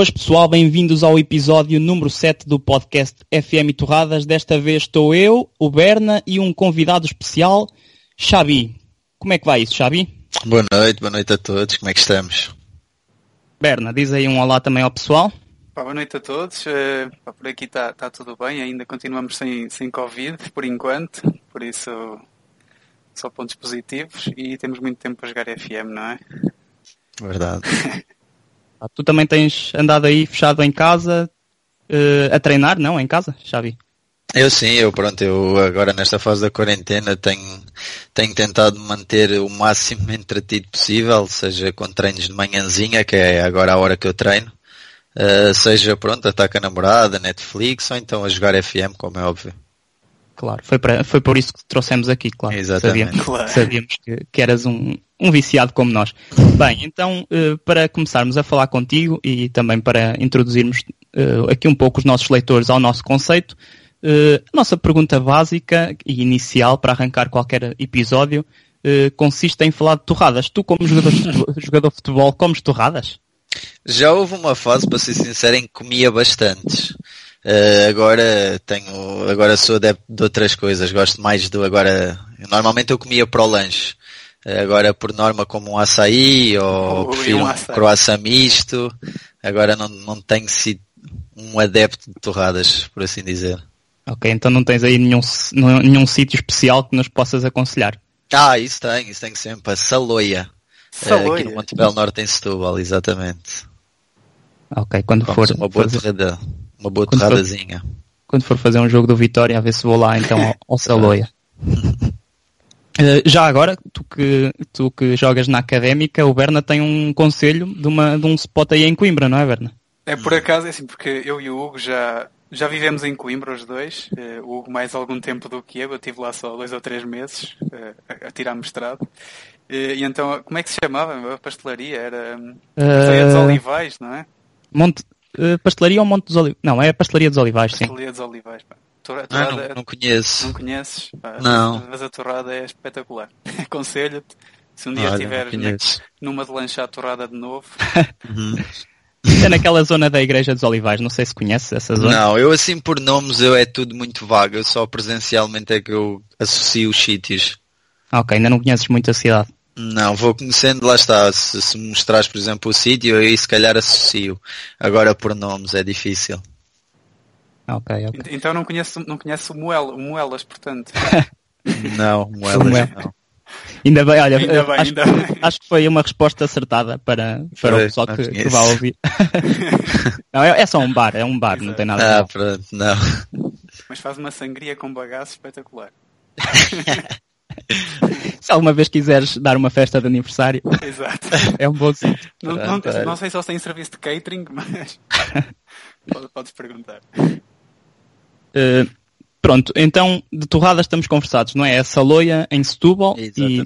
boas pessoal, bem-vindos ao episódio número 7 do podcast FM Torradas. Desta vez estou eu, o Berna e um convidado especial, Xabi. Como é que vai isso, Xabi? Boa noite, boa noite a todos, como é que estamos? Berna, diz aí um olá também ao pessoal. boa noite a todos, uh, por aqui está tá tudo bem, ainda continuamos sem, sem Covid por enquanto, por isso só pontos positivos e temos muito tempo para jogar FM, não é? Verdade. Ah, tu também tens andado aí fechado em casa uh, a treinar, não? Em casa, Xavi? Eu sim, eu pronto, eu agora nesta fase da quarentena tenho, tenho tentado manter o máximo entretido possível, seja com treinos de manhãzinha, que é agora a hora que eu treino, uh, seja pronto, ataca a namorada, Netflix, ou então a jogar FM, como é óbvio. Claro, foi, para, foi por isso que te trouxemos aqui, claro. Exatamente. Sabíamos, claro. sabíamos que, que, eras um, um viciado como nós. Bem, então, uh, para começarmos a falar contigo e também para introduzirmos uh, aqui um pouco os nossos leitores ao nosso conceito, uh, a nossa pergunta básica e inicial para arrancar qualquer episódio consiste em falar de torradas. Tu, como jogador, jogador de futebol, comes torradas? Já houve uma fase, para ser sincero, em que comia bastantes. Uh, agora tenho, agora sou adepto de outras coisas, gosto mais do agora, normalmente eu comia para o lanche, agora por norma como um açaí ou Ui, prefiro um açaí. croissant misto, agora não, não tenho sido um adepto de torradas, por assim dizer. Ok, então não tens aí nenhum, nenhum sítio especial que nos possas aconselhar? Ah, isso tem, isso tem sempre, a Saloia. Saloia. Aqui no Montebello Norte em Setúbal, exatamente. Ok, quando Vamos for uma boa fazer- torrada, uma boa Quando for- torradazinha. quando for fazer um jogo do Vitória, a ver se vou lá então ao, ao Saloia. Eh, já agora, tu que, tu que jogas na académica, o Berna tem um conselho de, uma, de um spot aí em Coimbra, não é, Berna? É por acaso, é assim, porque eu e o Hugo já, já vivemos em Coimbra os dois, eh, o Hugo mais algum tempo do que eu, eu estive lá só dois ou três meses eh, a, tirar mestrado. Eh, E então, como é que se chamava a pastelaria? Era hum, Pastelaria dos Olivais, não é? Monte, pastelaria ou Monte dos Olivais? Não, é a Pastelaria dos Olivais, sim. Pastelaria dos Olivais. pá. Tora- Ah, torrada- não, não conheço. Não conheces? Pá, Não. Mas a torrada é espetacular. Aconselho-te. Se um dia estiveres numa de lanchar torrada de novo, Uhum. É naquela zona da Igreja dos Olivais, não sei se conheces essa zona. Não, eu assim por nomes eu é tudo muito vago, eu só presencialmente é que eu associo os sítios. Ah, Ok, ainda não conheces muito a cidade. Não, vou conhecendo, lá está, se, se me mostrares por exemplo o sítio, aí se calhar associo. Agora por nomes é difícil. Ok, ok. Ent- então não conheço, não conheço Moel, Moelas, portanto. Não, moelas não. Ainda bem, olha, Ainda eh, bem, acho, ainda que, bem. acho que foi uma resposta acertada para, para o pessoal que, que vai ouvir. não, é, é só um bar, é um bar, não tem nada a ver. Ah, pronto, não. Mas faz uma sangria com bagaço espetacular. Se alguma vez quiseres dar uma festa de aniversário, Exato. é um bom sítio. Não, não, não sei se eles têm serviço de catering, mas Pode- podes perguntar. Eh, pronto, então de torradas estamos conversados, não é? É a Saloia em Setúbal e,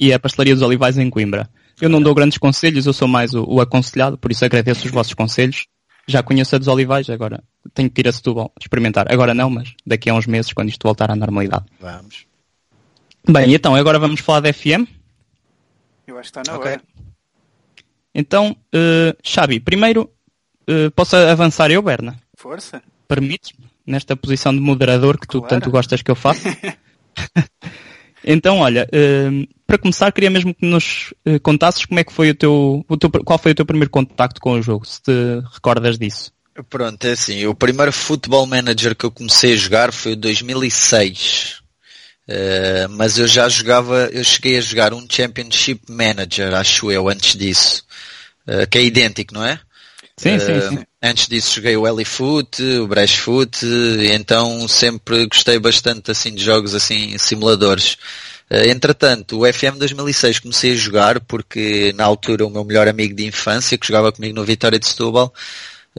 e a Pastelaria dos Olivais em Coimbra. Eu não dou grandes conselhos, eu sou mais o, o aconselhado, por isso agradeço os vossos conselhos. Já conheço a dos Olivais, agora tenho que ir a Setúbal experimentar. Agora não, mas daqui a uns meses, quando isto voltar à normalidade. Vamos. Bem, então agora vamos falar da FM. Eu acho que está na Ok. hora. Então, Xabi, primeiro, eh, posso avançar eu, Berna? Força. Permites-me? Nesta posição de moderador que tu Claro. tanto gostas que eu faça? então, olha, eh, para começar, queria mesmo que nos eh, contasses como é que foi o teu, o teu, qual foi o teu primeiro contacto com o jogo, se te recordas disso. Pronto, é assim, o primeiro Football Manager que eu comecei a jogar foi o 2006. Eh, mas eu já jogava, eu cheguei a jogar um Championship Manager, acho eu, antes disso. Eh, que é idêntico, não é? Sim, sim, Eh, sim. Antes disso joguei o Elifoot, o Brashfoot, então sempre gostei bastante assim de jogos assim, simuladores. Eh, entretanto, o FM 2006 comecei a jogar porque na altura o meu melhor amigo de infância, que jogava comigo no Vitória de Setúbal,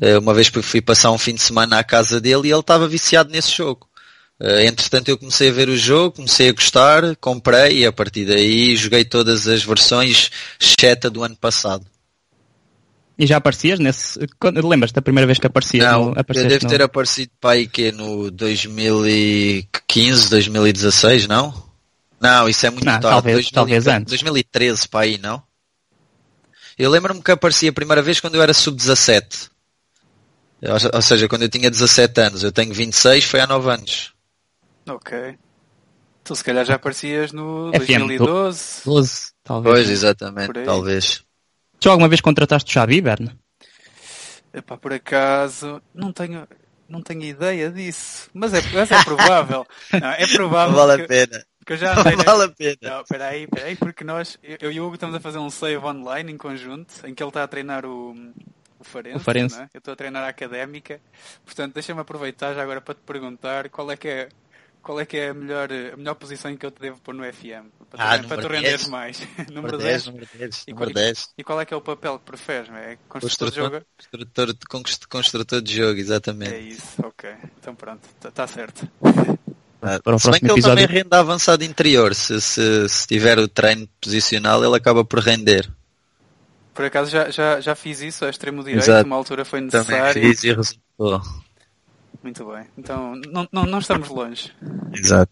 eh, uma vez fui passar um fim de semana à casa dele e ele estava viciado nesse jogo. Entretanto eu comecei a ver o jogo, comecei a gostar, comprei e a partir daí joguei todas as versões, exceto do ano passado. E já aparecias nesse. Lembras-te da primeira vez que aparecias? Não, no, eu apareceste devo no- ter aparecido para aí que no 2015, 2016, não? Não, isso é muito Não, tarde. talvez- 2000 talvez antes. 2013 para aí, não? Eu lembro-me que apareci a primeira vez quando eu era sub-17. Ou, ou seja, quando eu tinha 17 anos, eu tenho 26, foi há 9 anos. Ok. Tu se calhar já aparecias no FM, 2012. 12, talvez. Pois, exatamente, talvez. Tu alguma vez contrataste o Xavi, Berna? Epá, por acaso, não tenho, não tenho ideia disso. Mas é, mas é provável. Não, é Não provável vale que, a pena. que eu já Não andei na- vale a pena. Não, peraí, peraí, porque nós, eu eu e o Hugo estamos a fazer um save online em conjunto, em que ele está a treinar o, o Farense, O Farense. não é? eu estou a treinar a Académica, portanto deixa-me aproveitar já agora para te perguntar qual é que é, qual é que é a melhor, a melhor posição em que eu te devo pôr no FM, para, Ah, tu, para tu renderes 10. mais. número Número 10. 10, número 10, E número qual- 10. E qual é que é o papel que preferes? É construtor de jogo? Construtor, de- const- construtor de jogo, É exatamente. isso, ok. Então pronto, está certo. Ah, Para o se bem próximo que ele episódio. também rende avançado interior. Se, se, se tiver o treino posicional, ele acaba por render. Por acaso já, já, já fiz isso a extremo direito, Exato. uma altura foi Também necessário. fiz e resultou. Muito bem. Então não, não, não estamos longe. Exato.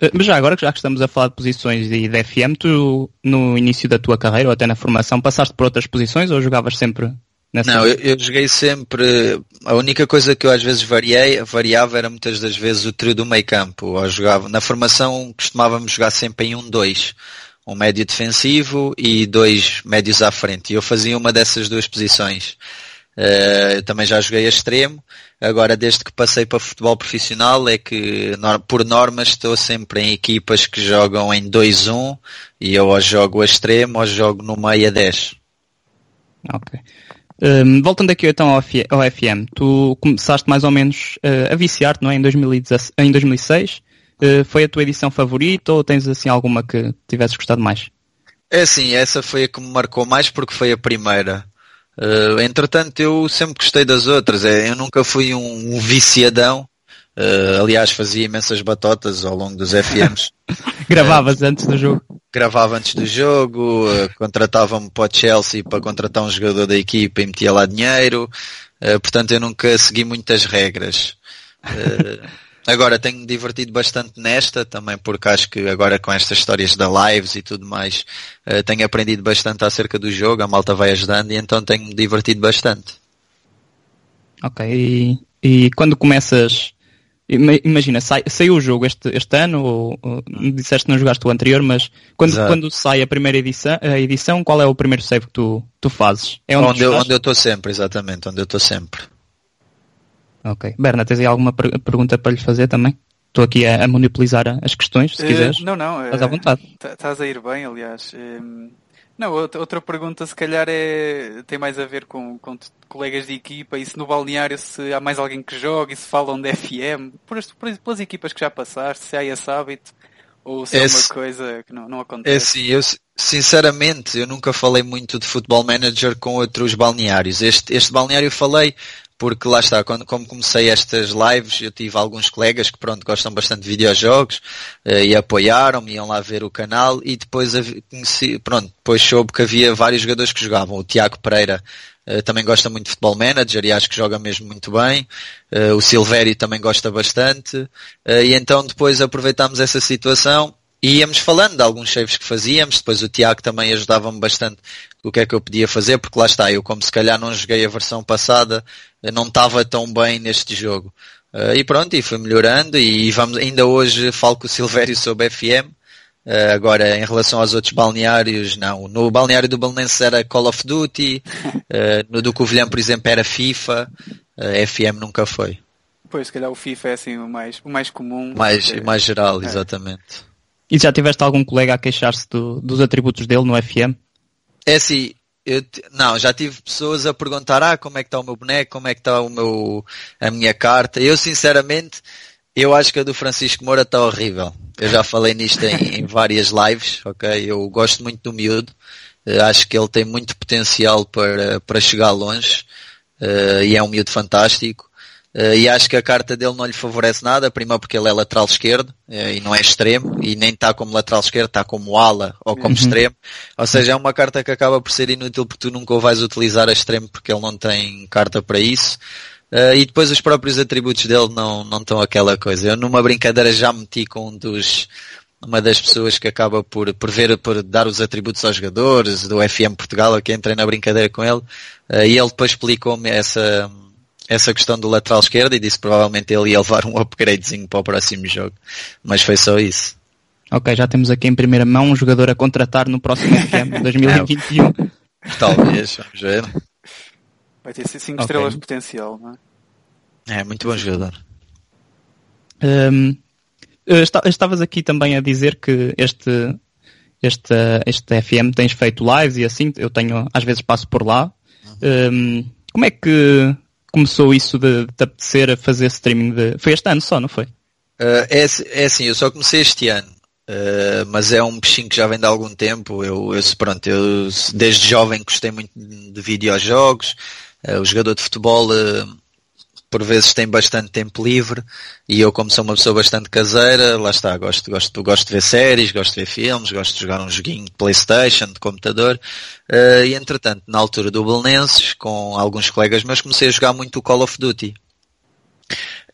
Eh, Mas já agora, que já que estamos a falar de posições e de FM, tu no início da tua carreira ou até na formação passaste por outras posições ou jogavas sempre nessa? Não, eu, eu joguei sempre. A única coisa que eu às vezes variei, variava era muitas das vezes o trio do meio campo. Ou jogava, na formação costumávamos jogar sempre em um dois Um médio defensivo e dois médios à frente. E eu fazia uma dessas duas posições. Eh, eu também já joguei a extremo. Agora, desde que passei para futebol profissional, é que, por norma, estou sempre em equipas que jogam em 2-1 e eu ou jogo a extremo ou jogo no meio a 10. Ok. Hum, voltando aqui então ao, FM, tu começaste mais ou menos eh, a viciar-te, não é? Em, 2016, em 2006. Eh, foi a tua edição favorita ou tens assim alguma que tivesses gostado mais? É assim, essa foi a que me marcou mais porque foi a primeira. Eh, entretanto, eu sempre gostei das outras. É, Eu nunca fui um, um viciadão. Eh, aliás, fazia imensas batotas ao longo dos FMs. Gravavas antes do jogo? Gravava antes do jogo, eh, contratava-me para o Chelsea para contratar um jogador da equipa e metia lá dinheiro. Portanto, eu nunca segui muitas regras. Agora, tenho-me divertido bastante nesta, também porque acho que agora com estas histórias da lives e tudo mais, eh, tenho aprendido bastante acerca do jogo, a malta vai ajudando e então tenho-me divertido bastante. Ok. E, e quando começas. ima- Imagina, sai, saiu o jogo este, este ano, ou, ou disseste que não jogaste o anterior, mas quando, Exato. quando sai a primeira edição, a edição, qual é o primeiro save que tu, tu fazes? É onde, onde eu estou sempre, exatamente, onde eu estou sempre. Ok. Berna, tens aí alguma per- pergunta para lhe fazer também? Estou aqui a, a monopolizar as questões, se Eh, quiseres. não, não. Estás à vontade. Estás a ir bem, aliás. Hum, Não, outra, pergunta se calhar é, tem mais a ver com, com colegas de equipa e se no balneário se há mais alguém que joga e se falam de FM, por, as- por- pelas equipas que já passaste, se há esse hábito ou se é Esse- uma coisa que não, não É acontece. assim, eu sinceramente eu nunca falei muito de futebol manager com outros balneários. Este, este balneário falei porque lá está, quando, como comecei estas lives, eu tive alguns colegas que pronto, gostam bastante de videojogos eh, e apoiaram-me, iam lá ver o canal e depois conheci, pronto, depois soube que havia vários jogadores que jogavam. O Tiago Pereira eh, também gosta muito de futebol manager e acho que joga mesmo muito bem. Eh, o Silvério também gosta bastante. E então depois aproveitámos essa situação e íamos falando de alguns saves que fazíamos, depois o Tiago também ajudava-me bastante o que é que eu podia fazer, porque lá está, eu como se calhar não joguei a versão passada, não estava tão bem neste jogo. Eh, e pronto, e fui melhorando e vamos, ainda hoje falo com o Silvério sobre FM. Eh, agora, em relação aos outros balneários, não. No balneário do Belenenses era Call of Duty, eh, no do Covilhã, por exemplo, era FIFA, FM nunca foi. Pois, se calhar o FIFA é assim o mais, o mais comum. Mais, É. mais geral, É. exatamente. E já tiveste algum colega a queixar-se do- dos atributos dele no FM? É assim, eu não, já tive pessoas a perguntar, ah, como é que está o meu boneco, como é que está o meu, a minha carta. Eu, sinceramente, eu acho que a do Francisco Moura está horrível. Eu já falei nisto em, em várias lives, ok? Eu gosto muito do miúdo. Eh, acho que ele tem muito potencial para, para chegar longe. eh, e é um miúdo fantástico. Eh, e acho que a carta dele não lhe favorece nada, primeiro porque ele é lateral esquerdo eh, e não é extremo, e nem está como lateral esquerdo, está como ala ou como Uhum. extremo. Ou seja, é uma carta que acaba por ser inútil porque tu nunca o vais utilizar a extremo porque ele não tem carta para isso. Eh, e depois os próprios atributos dele não, não estão aquela coisa. Eu numa brincadeira já meti com um dos, uma das pessoas que acaba por, por ver, por dar os atributos aos jogadores do FM Portugal, que entrei na brincadeira com ele, eh, e ele depois explicou-me essa, essa questão do lateral esquerdo e disse que provavelmente ele ia levar um upgradezinho para o próximo jogo. Mas foi só isso. Ok, já temos aqui em primeira mão um jogador a contratar no próximo FM 2021. Talvez, vamos ver. Vai ter 5 okay. estrelas de potencial, não é? É, muito bom jogador. Um, estavas aqui também a dizer que este, este, este FM tens feito lives e assim, eu tenho, às vezes passo por lá. Um, como é que começou isso de, de apetecer a fazer streaming de. Foi este ano só, não foi? Uh, é, é assim, eu só comecei este ano. Uh, mas é um bichinho que já vem de algum tempo. Eu, eu pronto, eu desde jovem gostei muito de videojogos. Uh, o jogador de futebol uh, por vezes tem bastante tempo livre e eu como sou uma pessoa bastante caseira, lá está, gosto, gosto, gosto de ver séries, gosto de ver filmes, gosto de jogar um joguinho de Playstation, de computador, uh, e entretanto, na altura do Belenenses, com alguns colegas meus, comecei a jogar muito o Call of Duty.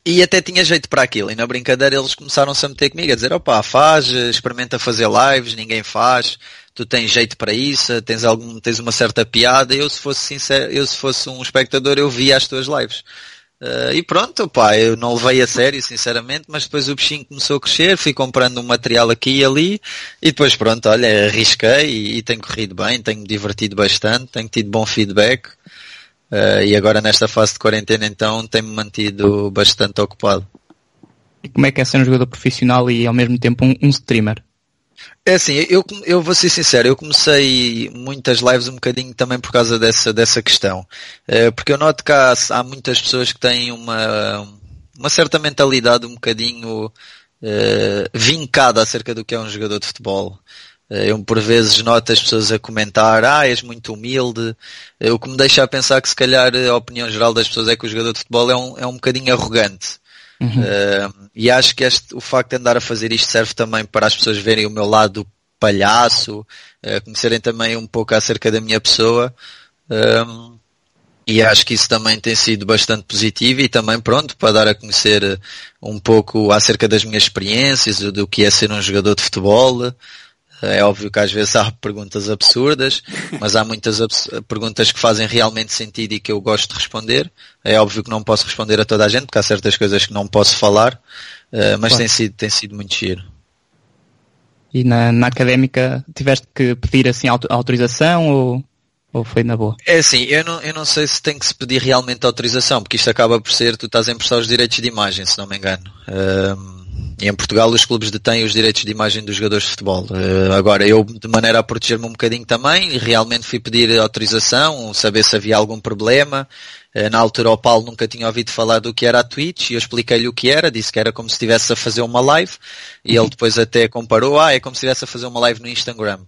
E até tinha jeito para aquilo. E na brincadeira eles começaram-se a meter comigo, a dizer, opá, faz, experimenta fazer lives, ninguém faz, tu tens jeito para isso, tens algum, tens uma certa piada. Eu se fosse sincero, eu se fosse um espectador, eu via as tuas lives. Uh, e pronto, pá, eu não levei a sério, sinceramente, mas depois o bichinho começou a crescer, fui comprando um material aqui e ali, e depois pronto, olha, arrisquei e, e tem corrido bem, tenho divertido bastante, tenho tido bom feedback, uh, e agora nesta fase de quarentena então tenho-me mantido bastante ocupado. E como é que é ser um jogador profissional e ao mesmo tempo um, um streamer? É assim, eu, eu vou ser sincero, eu comecei muitas lives um bocadinho também por causa dessa, dessa questão. Eh, porque eu noto que há, há muitas pessoas que têm uma, uma certa mentalidade um bocadinho uh, vincada acerca do que é um jogador de futebol. Eh, eu por vezes noto as pessoas a comentar, ah, és muito humilde, o que me deixa a pensar que se calhar a opinião geral das pessoas é que o jogador de futebol é um, é um bocadinho arrogante. Uhum. Uh, e acho que este, o facto de andar a fazer isto serve também para as pessoas verem o meu lado palhaço, uh, conhecerem também um pouco acerca da minha pessoa. Um, e acho que isso também tem sido bastante positivo e também pronto para dar a conhecer um pouco acerca das minhas experiências, do que é ser um jogador de futebol, é óbvio que às vezes há perguntas absurdas, mas há muitas perguntas que fazem realmente sentido e que eu gosto de responder. É óbvio que não posso responder a toda a gente, porque há certas coisas que não posso falar, uh, mas claro. tem, sido, tem sido muito giro. E na, na académica tiveste que pedir assim autorização ou, ou foi na boa? É assim, eu não, eu não sei se tem que se pedir realmente autorização, porque isto acaba por ser, tu estás a emprestar os direitos de imagem, se não me engano. Um, em Portugal os clubes detêm os direitos de imagem dos jogadores de futebol. Uh, agora, eu, de maneira a proteger-me um bocadinho também, realmente fui pedir autorização, saber se havia algum problema. Uh, na altura o Paulo nunca tinha ouvido falar do que era a Twitch e eu expliquei-lhe o que era, disse que era como se estivesse a fazer uma live e ele depois até comparou, ah, é como se estivesse a fazer uma live no Instagram.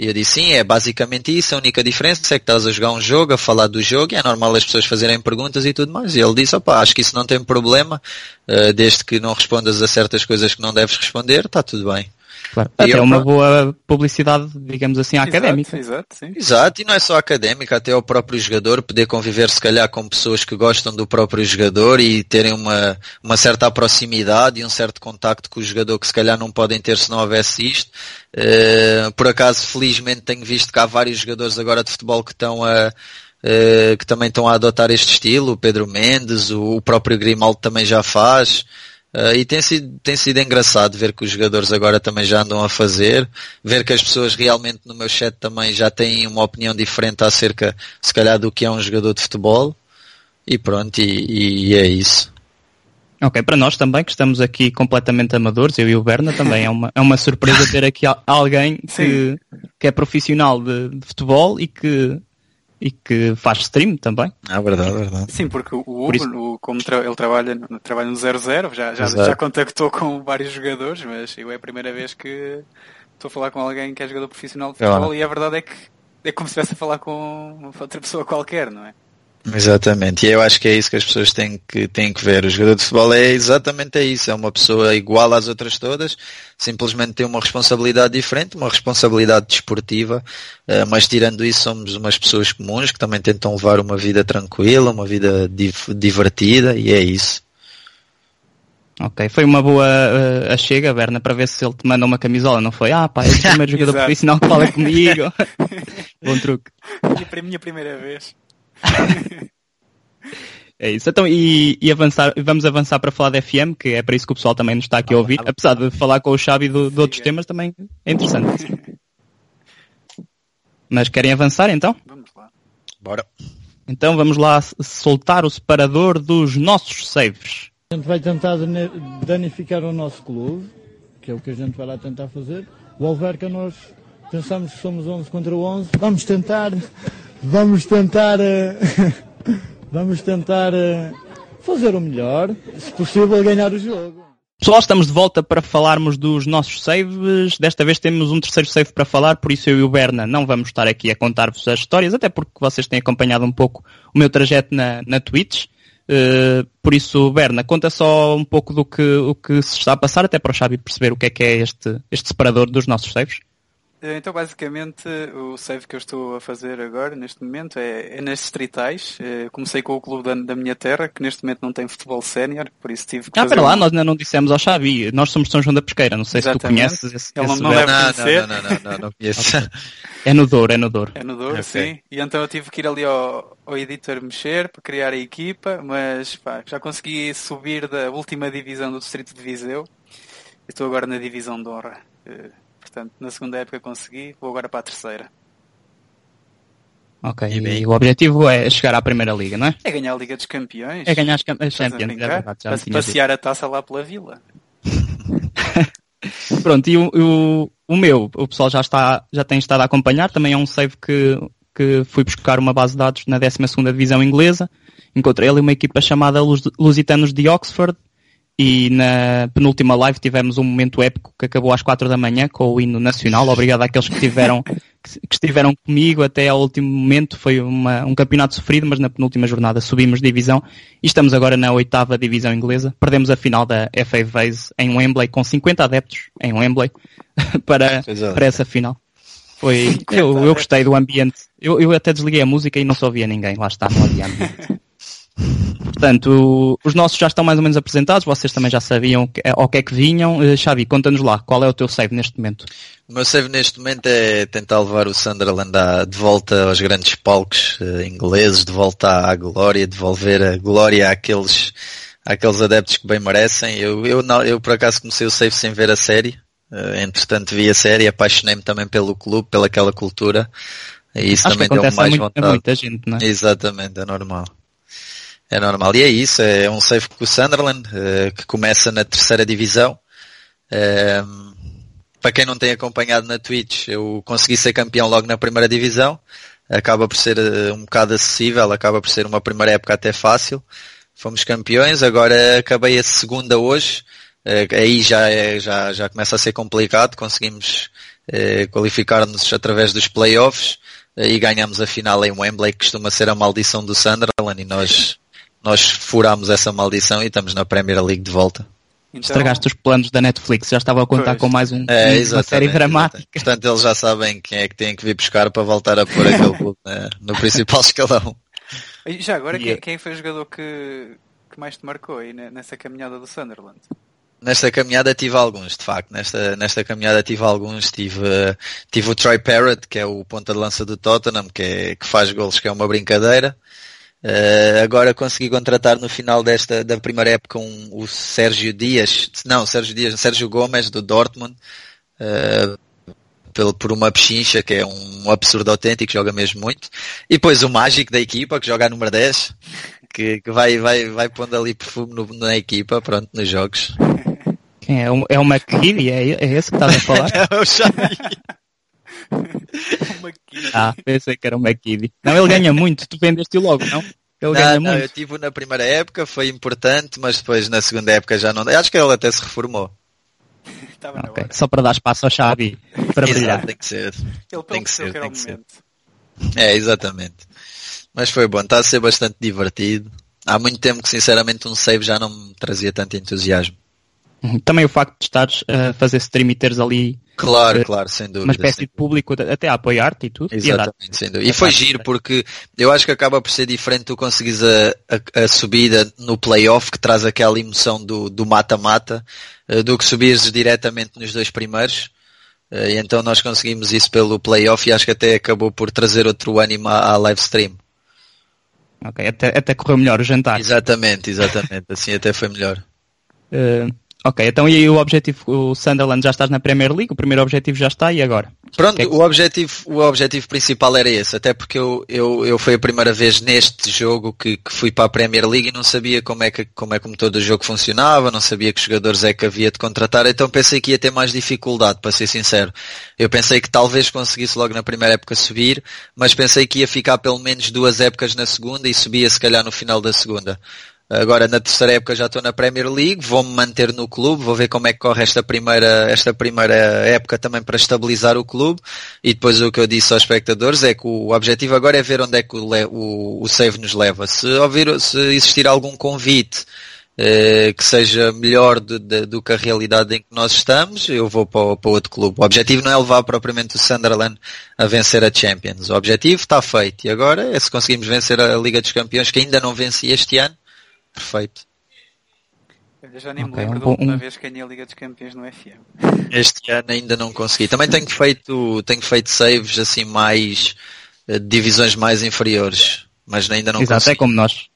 E eu disse, sim, é basicamente isso, a única diferença é que estás a jogar um jogo, a falar do jogo, e é normal as pessoas fazerem perguntas e tudo mais. E ele disse, opa, acho que isso não tem problema, uh, desde que não respondas a certas coisas que não deves responder, está tudo bem. Claro. Até eu, uma boa publicidade, digamos assim, exato, académica. Exato, sim. exato, e não é só académica, até o próprio jogador poder conviver se calhar com pessoas que gostam do próprio jogador e terem uma, uma certa proximidade e um certo contacto com o jogador que se calhar não podem ter se não houvesse isto. Uh, por acaso, felizmente tenho visto que há vários jogadores agora de futebol que estão a Uh, que também estão a adotar este estilo, o Pedro Mendes, o, o próprio Grimaldo também já faz. Uh, e tem sido, tem sido engraçado ver que os jogadores agora também já andam a fazer, ver que as pessoas realmente no meu chat também já têm uma opinião diferente acerca, se calhar, do que é um jogador de futebol. E pronto, e, e é isso. Ok, para nós também, que estamos aqui completamente amadores, eu e o Berna também, é uma, é uma surpresa ter aqui alguém que, que é profissional de, de futebol e que e que faz stream também. É verdade, é verdade. Sim, porque o Hugo, isso... o, como tra ele trabalha, trabalha no 00, já, já, já contactou com vários jogadores, mas eu é a primeira vez que estou a falar com alguém que é jogador profissional de futebol é e a verdade é que é como se estivesse a falar com outra pessoa qualquer, não é? Exatamente, e eu acho que é isso que as pessoas têm que, têm que ver. O jogador de futebol é exatamente isso, é uma pessoa igual às outras todas, simplesmente tem uma responsabilidade diferente, uma responsabilidade desportiva, eh, mas tirando isso somos umas pessoas comuns que também tentam levar uma vida tranquila, uma vida divertida, e é isso. Ok, foi uma boa uh, a chega, Berna, para ver se ele te manda uma camisola, não foi? Ah, pá, é o primeiro jogador profissional que fala comigo. Bom truque. Minha primeira vez. É isso. Então, e, e, avançar, vamos avançar para falar da FM, que é para isso que o pessoal também nos está aqui a ouvir. Apesar de falar com o Xavi de, de outros temas, também é interessante. Mas querem avançar então? Vamos lá. Bora. Então vamos lá soltar o separador dos nossos saves. A gente vai tentar danificar o nosso clube, que é o que a gente vai lá tentar fazer. O Alverca nós pensamos que somos 11 contra 11. Vamos tentar, vamos tentar, eh, vamos tentar eh, fazer o melhor, se possível ganhar o jogo. Pessoal, estamos de volta para falarmos dos nossos saves. Desta vez temos um terceiro save para falar, por isso eu e o Berna não vamos estar aqui a contar-vos as histórias, até porque vocês têm acompanhado um pouco o meu trajeto na, na Twitch. Uh, por isso, Berna, conta só um pouco do que, o que se está a passar, até para o Xavi perceber o que é que é este, este separador dos nossos saves. Eh, então, basicamente, o save que eu estou a fazer agora, neste momento, é, é nas distritais. Eh, comecei com o clube da, da, minha terra, que neste momento não tem futebol sénior, por isso tive que Ah, para lá, nós ainda não dissemos ao Xavi. Nós somos São João da Pesqueira, não sei Exatamente. se tu conheces esse, Ele esse não, não. Não, não, não, não, não conheço. é no Douro, é no Douro. É no Douro, okay. sim. E então eu tive que ir ali ao, ao editor mexer para criar a equipa, mas pá, já consegui subir da última divisão do Distrito de Viseu. Estou agora na divisão de honra. Portanto, na segunda época consegui, vou agora para a terceira. Ok, e, e o objetivo é chegar à Primeira Liga, não é? É ganhar a Liga dos Campeões. É ganhar as, as Champions, é verdade. Já passear a taça lá pela vila. Pronto, e o, o, o, meu, o pessoal já, está, já tem estado a acompanhar, também é um save que, que fui buscar uma base de dados na 12 Divisão Inglesa. Encontrei ali uma equipa chamada Lusitanos de Oxford, e na penúltima live tivemos um momento épico que acabou às quatro da manhã com o hino nacional. Obrigado àqueles que estiveram, que estiveram comigo até ao último momento. Foi uma, um campeonato sofrido, mas na penúltima jornada subimos divisão e estamos agora na oitava divisão inglesa. Perdemos a final da FA Vase em Wembley com 50 adeptos em Wembley para, para essa final. Foi, eu, eu gostei do ambiente. Eu, eu até desliguei a música e não só ouvia ninguém. Lá está, não havia ambiente. Portanto, os nossos já estão mais ou menos apresentados, vocês também já sabiam ao que é que vinham. Uh, Xavi, conta-nos lá, qual é o teu save neste momento? O meu save neste momento é tentar levar o Sunderland de volta aos grandes palcos uh, ingleses, de volta à glória, devolver a glória àqueles, àqueles adeptos que bem merecem. Eu, eu, não, eu por acaso comecei o save sem ver a série, uh, entretanto vi a série, apaixonei-me também pelo clube, pelaquela cultura. E isso Acho também deu mais muito, vontade. A muita gente, não é? Exatamente, é normal. É normal. E é isso, é um save com o Sunderland, uh, que começa na terceira divisão. Uh, para quem não tem acompanhado na Twitch, eu consegui ser campeão logo na primeira divisão. Acaba por ser uh, um bocado acessível, acaba por ser uma primeira época até fácil. Fomos campeões, agora acabei a segunda hoje. aí já, é, já, já começa a ser complicado, conseguimos qualificar-nos através dos playoffs e ganhamos a final em Wembley, que costuma ser a maldição do Sunderland, e nós nós furámos essa maldição e estamos na Premier League de volta. Então... Estragaste os planos da Netflix, já estava a contar pois. com mais um, é, uma série dramática. Exatamente. Portanto, eles já sabem quem é que tem que vir buscar para voltar a pôr aquele clube né, no principal escalão. E já agora, quem, quem foi o jogador que, que mais te marcou aí nessa caminhada do Sunderland? Nesta caminhada tive alguns, de facto. Nesta, nesta caminhada tive alguns. Tive, tive o Troy Parrott, que é o ponta de lança do Tottenham, que, é, que faz golos, que é uma brincadeira. Uh, agora consegui contratar no final desta da primeira época um, o Sérgio Dias, não, Sérgio Dias, Sérgio Gomes do Dortmund, uh, pelo, por uma pechincha que é um absurdo autêntico, joga mesmo muito. E depois o mágico da equipa que joga a número 10, que, que vai, vai, vai pondo ali perfume no, na equipa, pronto, nos jogos. Quem é? É o McKinney? É, é esse que estás a falar? Eu ah, pensei que era o McKinney. Não, ele ganha muito, tu vendeste logo, não? Ele não, ganha não, muito. eu tive na primeira época, foi importante, mas depois na segunda época já não. Acho que ele até se reformou. okay. Só para dar espaço ao Xavi para Exato, brilhar. Tem que ser. Ele tem que ser, que tem que ser. momento. É, exatamente. Mas foi bom, está a ser bastante divertido. Há muito tempo que sinceramente um save já não me trazia tanto entusiasmo. Também o facto de estares a fazer stream e teres ali Claro, uh, claro, sem dúvida. uma espécie de público até a apoiar-te e tudo. Exatamente, sem dúvida. E foi giro porque eu acho que acaba por ser diferente tu conseguires a, a, a subida no playoff que traz aquela emoção do mata-mata uh, do que subires diretamente nos dois primeiros. Uh, e então nós conseguimos isso pelo playoff e acho que até acabou por trazer outro ânimo à, à live stream. Ok, até, até correu melhor o jantar. Exatamente, exatamente. Assim até foi melhor. Uh, ok, então e aí o objetivo, o Sunderland já estás na Premier League, o primeiro objetivo já está e agora? Pronto, que é que... o, objetivo, o objetivo principal era esse, até porque eu, eu, eu foi a primeira vez neste jogo que, que fui para a Premier League e não sabia como é que, como é que todo o jogo funcionava, não sabia que jogadores é que havia de contratar, então pensei que ia ter mais dificuldade, para ser sincero. Eu pensei que talvez conseguisse logo na primeira época subir, mas pensei que ia ficar pelo menos duas épocas na segunda e subia se calhar no final da segunda. Agora na terceira época já estou na Premier League, vou-me manter no clube, vou ver como é que corre esta primeira, esta primeira época também para estabilizar o clube e depois o que eu disse aos espectadores é que o objetivo agora é ver onde é que o, o, o save nos leva. Se, ouvir, se existir algum convite eh, que seja melhor de, de, do que a realidade em que nós estamos, eu vou para, para outro clube. O objetivo não é levar propriamente o Sunderland a vencer a Champions. O objetivo está feito e agora é se conseguimos vencer a Liga dos Campeões que ainda não venci este ano, perfeito. Eu já nem okay, me lembro um, da última um... vez que ganhei a Liga dos Campeões no FM. Este ano ainda não consegui. Também tenho feito, tenho feito saves assim mais, uh, divisões mais inferiores, mas ainda não Exato, consegui. é como nós.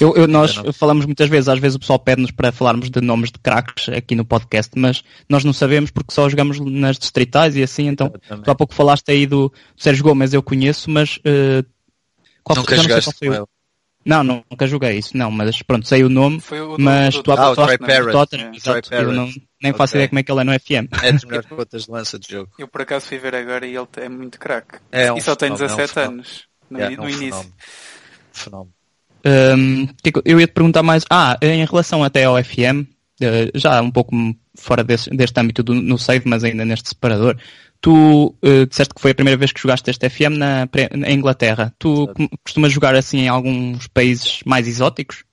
Eu, eu, nós falamos muitas vezes, às vezes o pessoal pede-nos para falarmos de nomes de craques aqui no podcast, mas nós não sabemos porque só jogamos nas distritais e assim, então tu há pouco falaste aí do, do Sérgio Gomes, eu conheço, mas uh, qual, nunca jogaste com ele. Não, nunca joguei isso, não, mas pronto, sei o nome, o mas tu há pouco falaste do Tottenham, é, eu não, nem faço okay. ideia como é que ele é no FM. É dos melhores pontas de lança de jogo. Eu por acaso fui ver agora e ele é muito craque. É um e só tem 17 é um anos no, yeah, no é um início. Fenómeno. Um, eu ia te perguntar mais, ah, em relação até ao FM, eh, já um pouco fora desse, deste âmbito do, no save, mas ainda neste separador, tu uh, disseste que foi a primeira vez que jogaste este FM na, na Inglaterra. Tu Exato. costumas jogar assim em alguns países mais exóticos?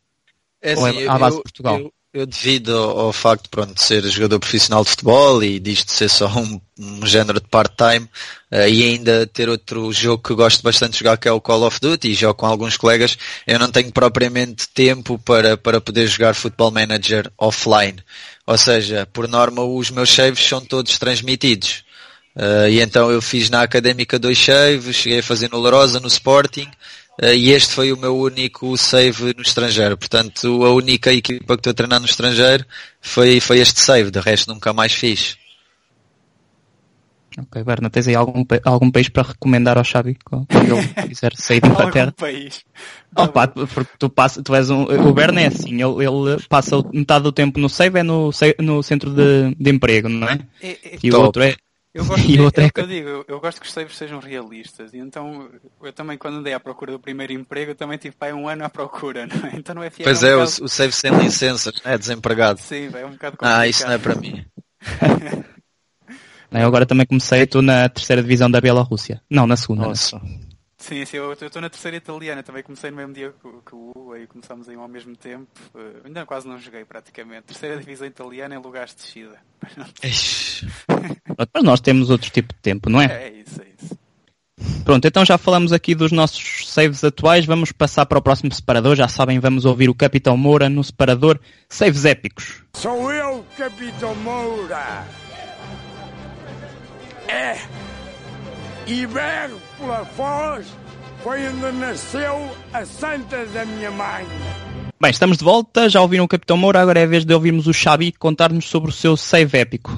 É assim, Ou é à base eu, de Portugal? Eu, eu devido ao, ao, facto pronto, de ser jogador profissional de futebol e disto ser só um, um género de part-time uh, e ainda ter outro jogo que gosto bastante de jogar que é o Call of Duty e jogo com alguns colegas, eu não tenho propriamente tempo para, para poder jogar Football Manager offline. Ou seja, por norma os meus saves são todos transmitidos. Uh, e então eu fiz na Académica dois saves, cheguei a fazer no Larosa, no Sporting, uh, e este foi o meu único save no estrangeiro. Portanto, a única equipa que estou a treinar no estrangeiro foi, foi este save, de resto nunca mais fiz. Ok, Berna, tens aí algum, algum país para recomendar ao Xavi quando ele quiser sair de Inglaterra? algum país? Oh, pá, porque tu, passa, tu és um, o Berna é assim, ele, ele, passa metade do tempo no save é no, no centro de, de emprego, não é? é, é e o outro é eu gosto, e outra é, é que eu digo, eu, eu, gosto que os saves sejam realistas. E então, eu também quando andei à procura do primeiro emprego, eu também tive pai um ano à procura, não é? Então não é fiel. Pois é, é um o, bocado... o save sem licenças, é desempregado. Sim, é um bocado complicado. Ah, isso não é para mim. eu agora também comecei, estou na terceira divisão da Bielorrússia. Não, na segunda. Nossa. Sim, sim, eu estou na terceira italiana, também comecei no mesmo dia que, o Hugo, aí começámos aí ao mesmo tempo. Uh, ainda quase não joguei praticamente. Terceira divisão italiana em lugares de descida. Mas nós temos outro tipo de tempo, não é? É isso, é isso. Pronto, então já falamos aqui dos nossos saves atuais, vamos passar para o próximo separador. Já sabem, vamos ouvir o Capitão Moura no separador Saves Épicos. Sou eu, Capitão Moura! É! Berro pela foz foi onde nasceu a santa da minha mãe. Bem, estamos de volta, já ouviram o Capitão Moura, agora é a vez de ouvirmos o Xabi contar-nos sobre o seu save épico.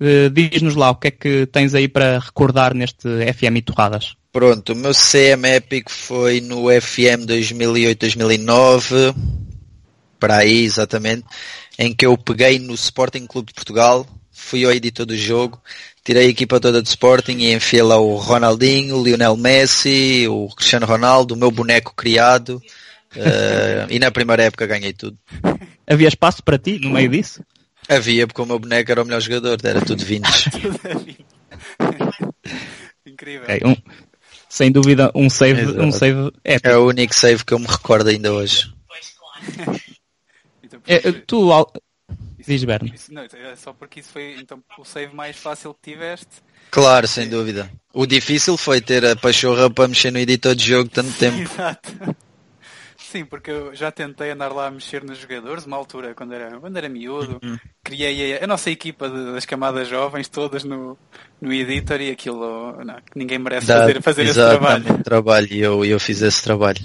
Uh, Diz-nos lá o que é que tens aí para recordar neste FM e Torradas. Pronto, o meu CM épico foi no FM 2008-2009, para aí exatamente, em que eu peguei no Sporting Clube de Portugal, fui ao editor do jogo, tirei a equipa toda de Sporting e enfiei lá o Ronaldinho, o Lionel Messi, o Cristiano Ronaldo, o meu boneco criado. Uh, e na primeira época ganhei tudo. Havia espaço para ti no meio disso? Havia, porque o meu boneco era o melhor jogador, era tudo vinhos. Incrível. Okay, um, sem dúvida, um save, um save épico. É o único save que eu me recordo ainda hoje. é, tu, Diz Berno. não, é só porque isso foi então, o save mais fácil que tiveste. Claro, sem dúvida. O difícil foi ter a pachorra para mexer no editor de jogo tanto tempo. Exato. Sim, porque eu já tentei andar lá a mexer nos jogadores, uma altura quando era, quando era miúdo, uhum. criei a, a, nossa equipa de, das camadas jovens todas no, no editor e aquilo não, ninguém merece Dá, fazer, fazer esse trabalho. trabalho e eu, eu fiz esse trabalho.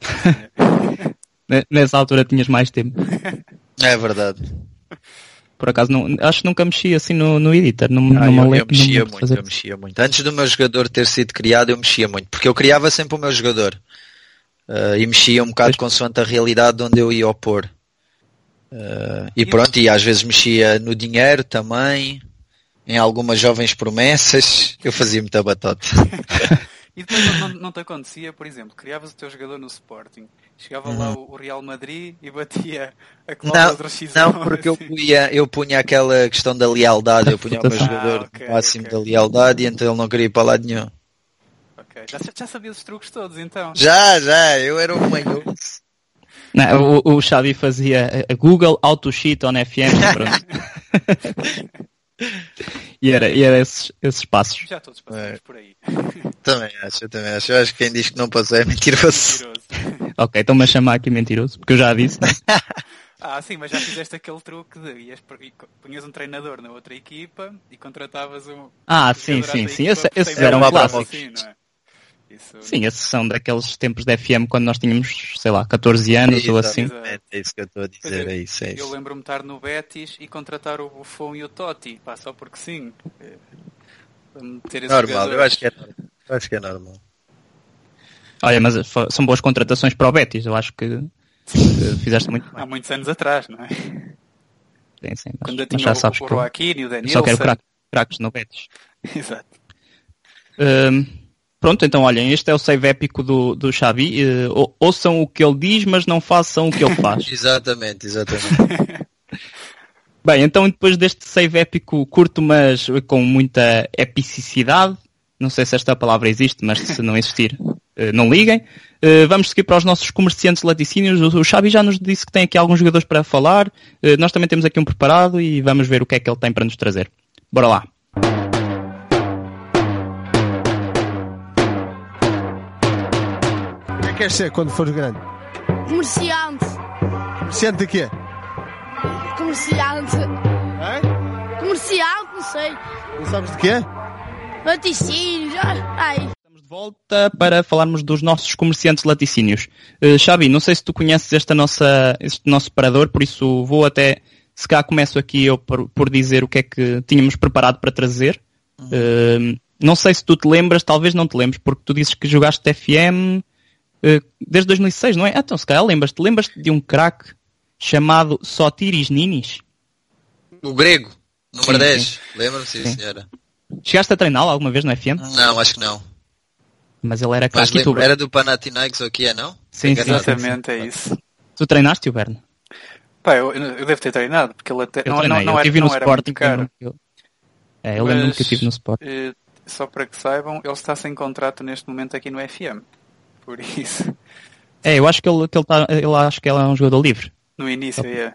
Nessa altura tinhas mais tempo. É verdade. Por acaso, não, acho que nunca mexi assim no, no editor. Não, ah, não eu, me eu mexia muito, fazer. eu mexia muito. Antes do meu jogador ter sido criado, eu mexia muito. Porque eu criava sempre o meu jogador. Uh, e mexia um bocado pois. consoante a realidade de onde eu ia opor. Uh, e pronto, e às vezes mexia no dinheiro também, em algumas jovens promessas, eu fazia muita batota. e depois não, não, te acontecia, por exemplo, criavas o teu jogador no Sporting, chegava uhum. lá o, Real Madrid e batia a cláusula de rescisão. Não, porque eu punha, eu punha aquela questão da lealdade, eu punha o meu jogador ah, okay, máximo okay. da lealdade e então ele não queria ir para lá nenhum. Ok, já, já sabia os truques todos então? Já, já, eu era um manhoso. Não, o, o Xavi fazia a Google Auto Sheet on FM. e era, e era esses, esses passos. Já todos passamos é. por aí. Também acho, eu também acho. Eu acho que quem diz que não passou é mentiroso. mentiroso. ok, então-me a chamar aqui mentiroso, porque eu já disse. ah, sim, mas já fizeste aquele truque de ias, punhas um treinador na outra equipa e contratavas um. Ah, sim, sim, sim. Esse, esses eram clássicos. Assim, não é? Isso... Sim, esses são daqueles tempos da FM quando nós tínhamos, sei lá, 14 anos Exato, ou assim. É isso que eu estou a dizer, é isso, é isso. Eu lembro-me estar no Betis e contratar o Buffon e o Totti, pá, só porque sim. É, normal, eu acho, que é, eu acho que é normal. Olha, mas são boas contratações para o Betis, eu acho que, que fizeste muito bem. Há muitos anos atrás, não é? Sim, sim, mas, Quando eu tinha já o, sabes o Joaquim e o Daniel. Só quero craques no Betis. Exato. Um, Pronto, então olhem, este é o save épico do, do Xavi. Uh, ouçam o que ele diz, mas não façam o que ele faz. exatamente, exatamente. Bem, então depois deste save épico curto, mas com muita epicidade, não sei se esta palavra existe, mas se não existir, uh, não liguem. Uh, vamos seguir para os nossos comerciantes laticínios. O, Xavi já nos disse que tem aqui alguns jogadores para falar. Nós também temos aqui um preparado e vamos ver o que é que ele tem para nos trazer. Bora lá. Queres ser quando fores grande? Comerciante. Comerciante de quê? Comerciante. É? Comerciante, não sei. Não sabes de quê? Laticínios. Ai. Estamos de volta para falarmos dos nossos comerciantes laticínios. Uh, Xavi, não sei se tu conheces esta nossa, este nosso parador, por isso vou até, se cá começo aqui eu por, por dizer o que é que tínhamos preparado para trazer. Uhum. Uh, não sei se tu te lembras, talvez não te lembres, porque tu dizes que jogaste FM, eh, desde 2006, não é? Ah, então, se calhar lembras-te. Lembras-te de um craque chamado Sotiris Ninis? O grego, número sim, 10. Lembra-me, sim, sim. senhora. Chegaste a treiná-lo alguma vez no FM? Não, acho que não. Mas ele era craque. Lembro, era do Panathinaikos ou que é, não? Sim, sim, Exatamente, é isso. Tu treinaste o Berno? Pá, eu, eu, devo ter treinado, porque ele até. Eu não, treinei, não, não, eu era, no não Sporting, era eu, É, eu lembro-me que eu estive no Sport. Eh, só para que saibam, ele está sem contrato neste momento aqui no FM por isso. É, eu acho que ele, que ele, tá, ele acho que ele é um jogador livre. No início, é.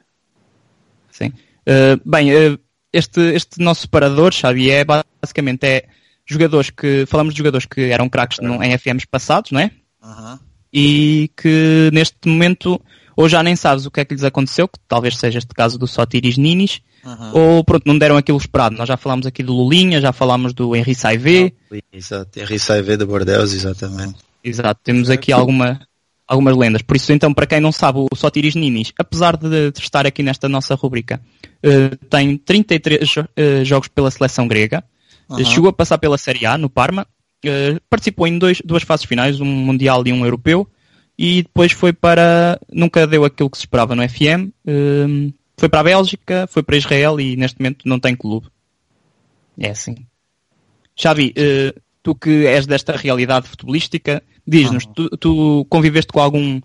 Sim. Uh, bem, uh, este, este nosso separador, Xavier, basicamente é jogadores que. Falamos de jogadores que eram craques uhum. em FMs passados, não é? Uhum. E que neste momento ou já nem sabes o que é que lhes aconteceu, que talvez seja este caso do Sotiris Ninis, uhum. ou pronto, não deram aquilo esperado. Nós já falámos aqui do Lulinha, já falámos do Henri Saivé. Exato, Henri Saivé de Bordeaux, exatamente. Exato, temos aqui alguma, algumas lendas. Por isso, então, para quem não sabe, o Sotiris Ninis, apesar de, de estar aqui nesta nossa rubrica, uh, tem 33 uh, eh, jogos pela seleção grega, uhum. chegou a passar pela Série A no Parma, uh, participou em dois, duas fases finais, um Mundial e um Europeu, e depois foi para. Nunca deu aquilo que se esperava no FM, foi para a Bélgica, foi para Israel e neste momento não tem clube. É assim. Xavi, tu que és desta realidade futebolística, diz-nos, tu, tu, conviveste com algum,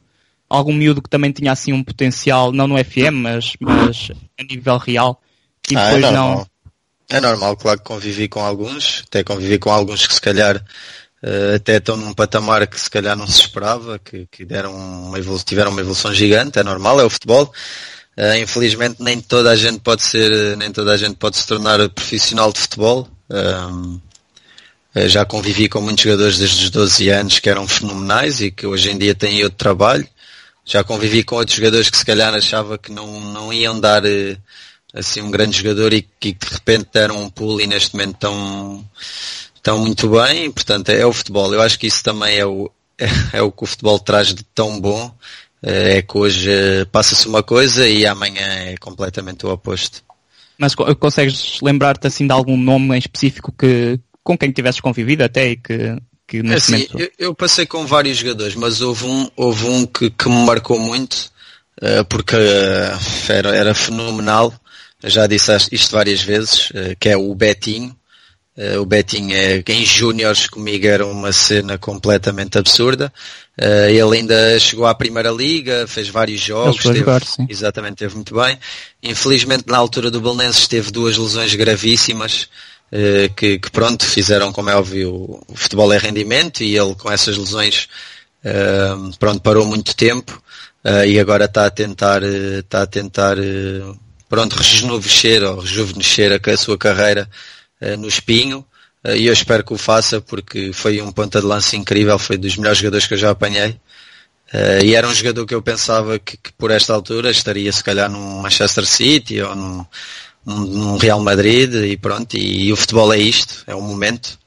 algum miúdo que também tinha assim um potencial, não no FM, mas, mas a nível real, e ah, é depois é não. É normal, claro que convivi com alguns, até convivi com alguns que se calhar uh, até estão num patamar que se calhar não se esperava, que, que deram uma evolução, tiveram uma evolução gigante, é normal, é o futebol. Uh, infelizmente nem toda a gente pode ser, nem toda a gente pode se tornar profissional de futebol. Uh, eh, já convivi com muitos jogadores desde os 12 anos que eram fenomenais e que hoje em dia têm outro trabalho. Já convivi com outros jogadores que se calhar achava que não, não iam dar eh, assim um grande jogador e que de repente deram um pulo e neste momento estão, estão muito bem. Portanto, é o futebol. Eu acho que isso também é o, é, é o que o futebol traz de tão bom. É que hoje passa-se uma coisa e amanhã é completamente o oposto. Mas consegues lembrar-te assim de algum nome em específico que com quem tivesses convivido até e que, que nesse assim, momento... eu, eu, passei com vários jogadores, mas houve um, houve um que, que me marcou muito uh, porque uh, era, era fenomenal. Eu já disse isto várias vezes, uh, que é o Betinho. O Betinho é, em júniores comigo era uma cena completamente absurda. Ele ainda chegou à primeira liga, fez vários jogos, teve, jogar, exatamente, teve muito bem. Infelizmente na altura do Belenenses teve duas lesões gravíssimas, que, que, pronto, fizeram, como é óbvio, o futebol é rendimento e ele com essas lesões pronto, parou muito tempo e agora está a tentar, está a tentar pronto, rejuvenescer ou rejuvenescer a, sua carreira no espinho e eu espero que o faça porque foi um ponta de lança incrível, foi dos melhores jogadores que eu já apanhei. Uh, e era um jogador que eu pensava que, que, por esta altura estaria se calhar num Manchester City ou num, num Real Madrid e pronto, e, e, o futebol é isto, é um momento.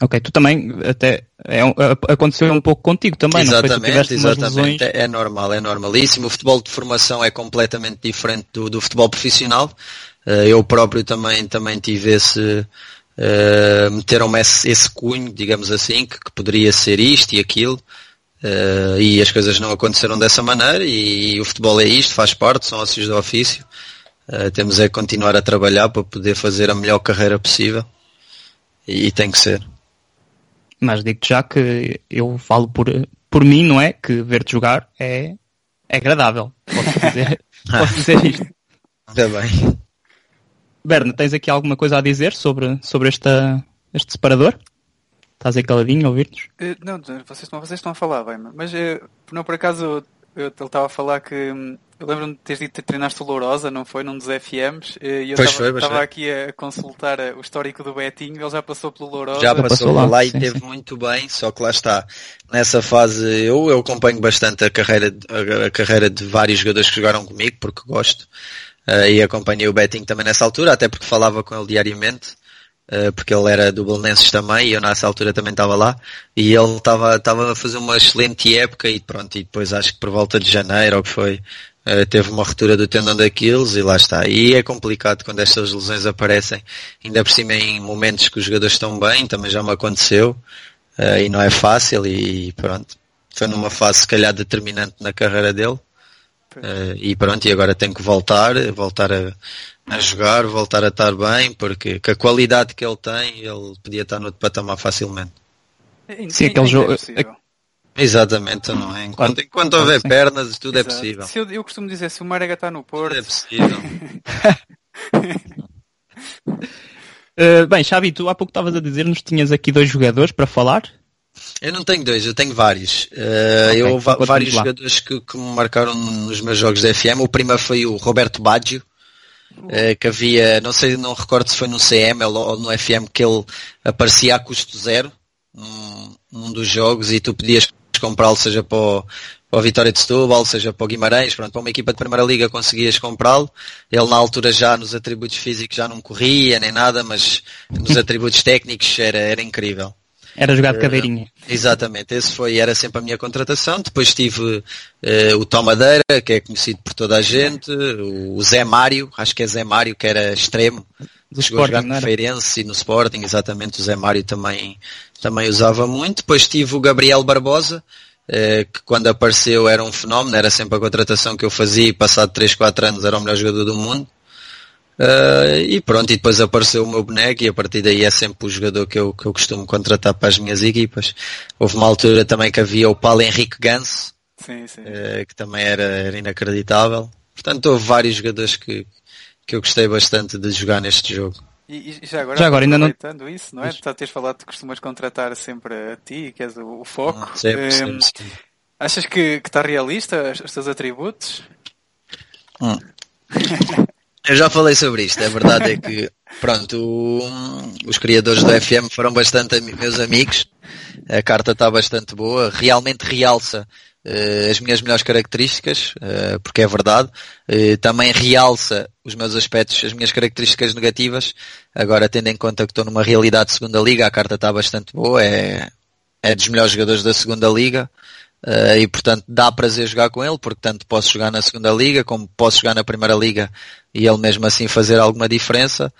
Ok, tu também até é, aconteceu um pouco contigo também, exatamente, não exatamente, é, é normal, é normalíssimo. O futebol de formação é completamente diferente do, do futebol profissional. Uh, eu próprio também, também tive esse, uh, meteram-me esse, esse cunho, digamos assim, que, que, poderia ser isto e aquilo, uh, e as coisas não aconteceram dessa maneira, e, e, o futebol é isto, faz parte, são ócios do ofício. Temos é continuar a trabalhar para poder fazer a melhor carreira possível, e, e tem que ser. Mas digo-te já que eu falo por, por mim, não é? Que ver-te jogar é, é agradável. Posso dizer, posso dizer isto. Está bem. Berna, tens aqui alguma coisa a dizer sobre, sobre esta, este separador? Estás aí caladinho a ouvir-nos? Uh, não, vocês estão, vocês estão a falar bem, mas uh, não por acaso eu, ele estava a falar que hum, eu lembro-me de teres dito que treinaste o Lourosa, não foi? Num dos FMs e eu estava aqui a consultar o histórico do Betinho, ele já passou pelo Lourosa. Já passou, passou lá, lá e sim, teve sim. muito bem, só que lá está. Nessa fase eu, eu acompanho bastante a carreira, a, a carreira de vários jogadores que jogaram comigo, porque gosto. Uh, e acompanhei o Betting também nessa altura, até porque falava com ele diariamente, uh, porque ele era do Belenenses também, e eu nessa altura também estava lá, e ele estava a fazer uma excelente época, e pronto, e depois acho que por volta de janeiro, ou que foi, uh, teve uma ruptura do tendão daqueles, e lá está. E é complicado quando estas lesões aparecem, ainda por cima em momentos que os jogadores estão bem, também já me aconteceu, e não é fácil, e pronto. Foi numa fase, se calhar, determinante na carreira dele, Uh, e pronto, e agora tem que voltar, voltar a, a, jogar, voltar a estar bem, porque com a qualidade que ele tem, ele podia estar no outro patamar facilmente. Sim, aquele jogo. Exatamente, não é? Enquanto, enquanto houver sim. pernas, tudo é Exato. é possível. Eu, eu, costumo dizer, se o Marega está no Porto. Tudo é possível. uh, bem, Xavi, tu há pouco estavas a dizer-nos que tinhas aqui dois jogadores para falar. Eu não tenho dois, eu tenho vários. Uh, okay, eu vários jogadores que, que, me marcaram nos meus jogos da FM. O primeiro foi o Roberto Baggio, uh, que havia, não sei, não recordo se foi no CM ou no FM que ele aparecia a custo zero num, num dos jogos e tu podias comprá-lo, seja para o, para o Vitória de Setúbal, seja para o Guimarães, pronto, para uma equipa de Primeira Liga conseguias comprá-lo. Ele na altura já nos atributos físicos já não corria nem nada, mas nos atributos técnicos era, era incrível. Era jogar de cadeirinha. Uh, exatamente, esse foi, era sempre a minha contratação. Depois tive uh, o Tom Madeira, que é conhecido por toda a gente, o Zé Mário, acho que é Zé Mário, que era extremo. Do Chegou Sporting, a jogar no Feirense e no Sporting, exatamente, o Zé Mário também, também usava muito. Depois tive o Gabriel Barbosa, uh, que quando apareceu era um fenómeno, era sempre a contratação que eu fazia e passado 3, 4 anos era o melhor jogador do mundo. Uh, e pronto, e depois apareceu o meu boneco e a partir daí é sempre o jogador que eu, que eu costumo contratar para as minhas equipas. Houve uma altura também que havia o Paulo Henrique Ganso, sim, sim. Uh, que também era, era inacreditável. Portanto, houve vários jogadores que, que eu gostei bastante de jogar neste jogo. E, e já agora, já agora ainda não isso, não é? Já teres falado que costumas contratar sempre a ti, que és o, o foco. Hum, sempre, um, sempre, sim. Achas que, que está realista os, os teus atributos? Hum. Eu já falei sobre isto, a verdade é que, pronto, o, os criadores do FM foram bastante meus amigos, a carta está bastante boa, realmente realça as minhas melhores características, uh, porque é verdade, uh, também realça os meus aspectos, as minhas características negativas, agora tendo em conta que estou numa realidade de segunda liga, a carta está bastante boa, é, é dos melhores jogadores da segunda liga. E portanto dá prazer jogar com ele, porque tanto posso jogar na segunda liga como posso jogar na primeira liga e ele mesmo assim fazer alguma diferença.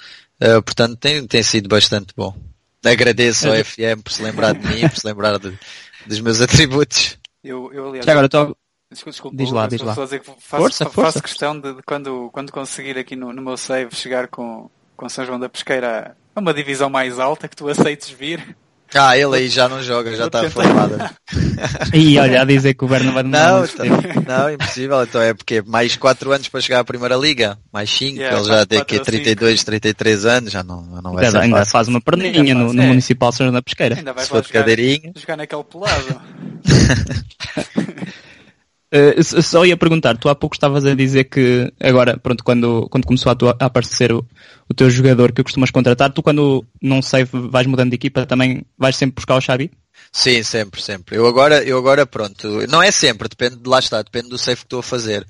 Portanto tem, tem sido bastante bom. Agradeço ao FM por se lembrar de mim, por se lembrar de, dos meus atributos. Eu, eu aliás, Já agora estou. Desculpa, desculpa, Diz lá, diz lá. dizer que faço, Força, faço força. questão de, de quando, quando conseguir aqui no, no meu save chegar com, com São João da Pesqueira a uma divisão mais alta que tu aceites vir. Ah, ele aí já não joga, já está formado. E olha, a dizer que o Berna vai demorar Não, muito então- não, impossível. Então é porque mais 4 anos para chegar à primeira liga, mais 5, Yeah, ele já tem aqui ou 32, 33 anos, já não, não vai Ainda, ser ainda fácil. faz uma perninha no, no É. Municipal São João da Pesqueira. Ainda vai Se for de jogar, cadeirinha. jogar naquele pelado. Uh, só ia perguntar, tu há pouco estavas a dizer que agora, pronto, quando, quando começou a, tua- a aparecer o, o teu jogador que costumas contratar, tu quando não sei, vais mudando de equipa também vais sempre buscar o Xavi? Sim, sempre, sempre. Eu agora, eu agora pronto, não é sempre, depende, lá está, depende do save que estou a fazer.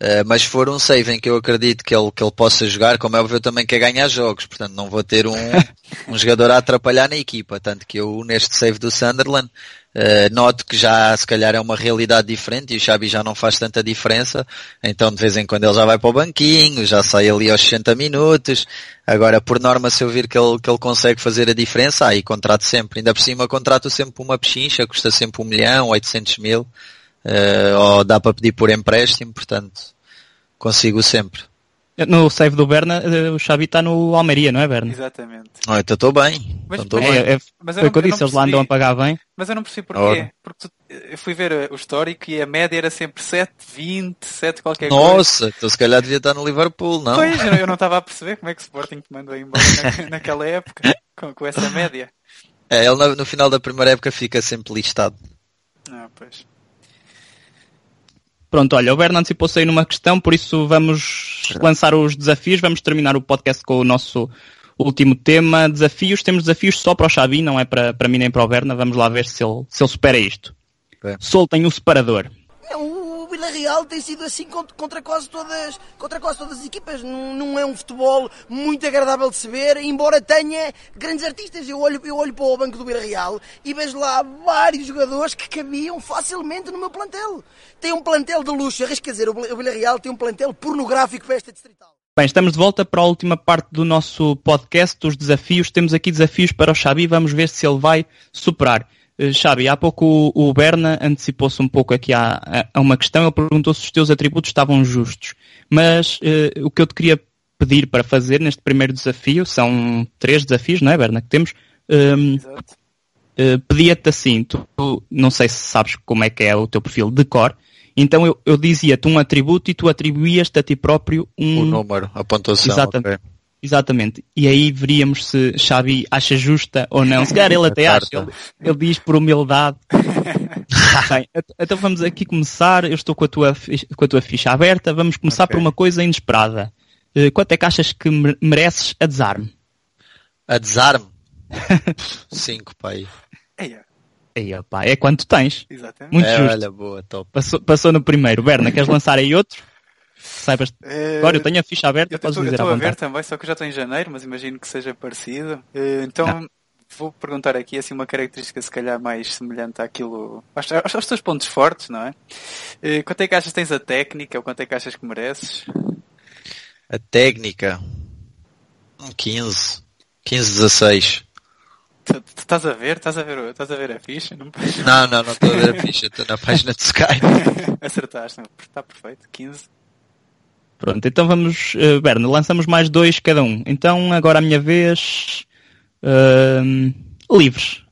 Uh, mas se for um save em que eu acredito que ele, que ele possa jogar, como é óbvio, eu também quero ganhar jogos, portanto não vou ter um, um jogador a atrapalhar na equipa, tanto que eu neste save do Sunderland uh, noto que já se calhar é uma realidade diferente e o Xabi já não faz tanta diferença, então de vez em quando ele já vai para o banquinho, já sai ali aos 60 minutos, agora por norma se eu vir que ele, que ele consegue fazer a diferença, aí contrato sempre, ainda por cima contrato sempre uma pechincha, custa sempre um milhão, 800 mil, uh, ou dá para pedir por empréstimo, portanto consigo sempre. No save do Berna, uh, o Xavi está no Almeria, não é Berna? Exatamente. Oh, então estou bem, Mas- então estou mas- bem. É, é, Mas eu foi o não- que eu eu disse, eles lá andam a percebi. pagar bem. Mas eu não percebi porquê. Ora. Porque tu- eu fui ver o histórico e a média era sempre 7, 20, 7 qualquer coisa. Nossa, então se calhar devia estar no Liverpool, não? Pois, eu eu não estava a perceber como é que o Sporting te mandou embora na- naquela época, com, com essa média. É, ele no, no final da primeira época fica sempre listado. Ah, pois. Pronto, olha, o Berna antecipou-se aí numa questão, por isso vamos lançar os desafios, vamos terminar o podcast com o nosso último tema. Desafios, temos desafios só para o Xavi, não é para, para mim nem para o Berna, vamos lá ver se ele, se ele supera isto. Ok. Soltem o separador. Não, o Vila Real tem sido assim contra, quase todas, contra quase todas as equipas. Não, não é um futebol muito agradável de se ver, embora tenha grandes artistas. Eu olho, eu olho para o banco do Vila Real e vejo lá vários jogadores que cabiam facilmente no meu plantel. Tem um plantel de luxo, arrisco a dizer, o Vila- Real tem um plantel pornográfico para esta distrital. Bem, estamos de volta para a última parte do nosso podcast, os desafios. Temos aqui desafios para o Xavi, vamos ver se ele vai superar. Eh, Xavi, há pouco o, Berna antecipou-se um pouco aqui a, a- a uma questão, ele perguntou se os teus atributos estavam justos. Mas eh, o que eu te queria pedir para fazer neste primeiro desafio, são três desafios, não é Berna, que temos, Ehm, Exato. eh, pedia-te assim, tu, não sei se sabes como é que é o teu perfil de cor, então eu, eu dizia-te um atributo e tu atribuías-te a ti próprio um... O número, a pontuação. Exatamente. ok. Exatamente. E aí veríamos se Xavi acha justa ou não. Se calhar ele até acha. Ele, ele diz por humildade. Bem, então vamos aqui começar. Eu estou com a tua, com a tua ficha aberta. Vamos começar Ok. por uma coisa inesperada. Eh, quanto é que achas que mere- mereces a desarme? A desarme. 5, pai. Aí, opá, é quanto tens. exatamente. Muito É, justo. olha, boa, top. Passou, passou no primeiro. Berna, queres lançar aí outro? Saibas. Eh, Agora eu tenho a ficha aberta, Eu podes estou dizer à a ver também, só que eu já estou em janeiro, mas imagino que seja parecido. Eh, Então vou perguntar aqui assim uma característica se calhar mais semelhante àquilo, aos, aos, teus pontos fortes, não é? Eh, Quanto é que achas que tens a técnica ou quanto é que achas que mereces? A técnica. Um 15. 15, 16. Tu- tu Estás a ver? Estás a ver, estás a ver a ficha? Não... Não, não, não estou a ver a ficha, estou na página de Sky. Acertaste, está perfeito. 15. Pronto, então vamos, eh, Berna, lançamos mais dois cada um. Então agora a minha vez. Ahm, livres.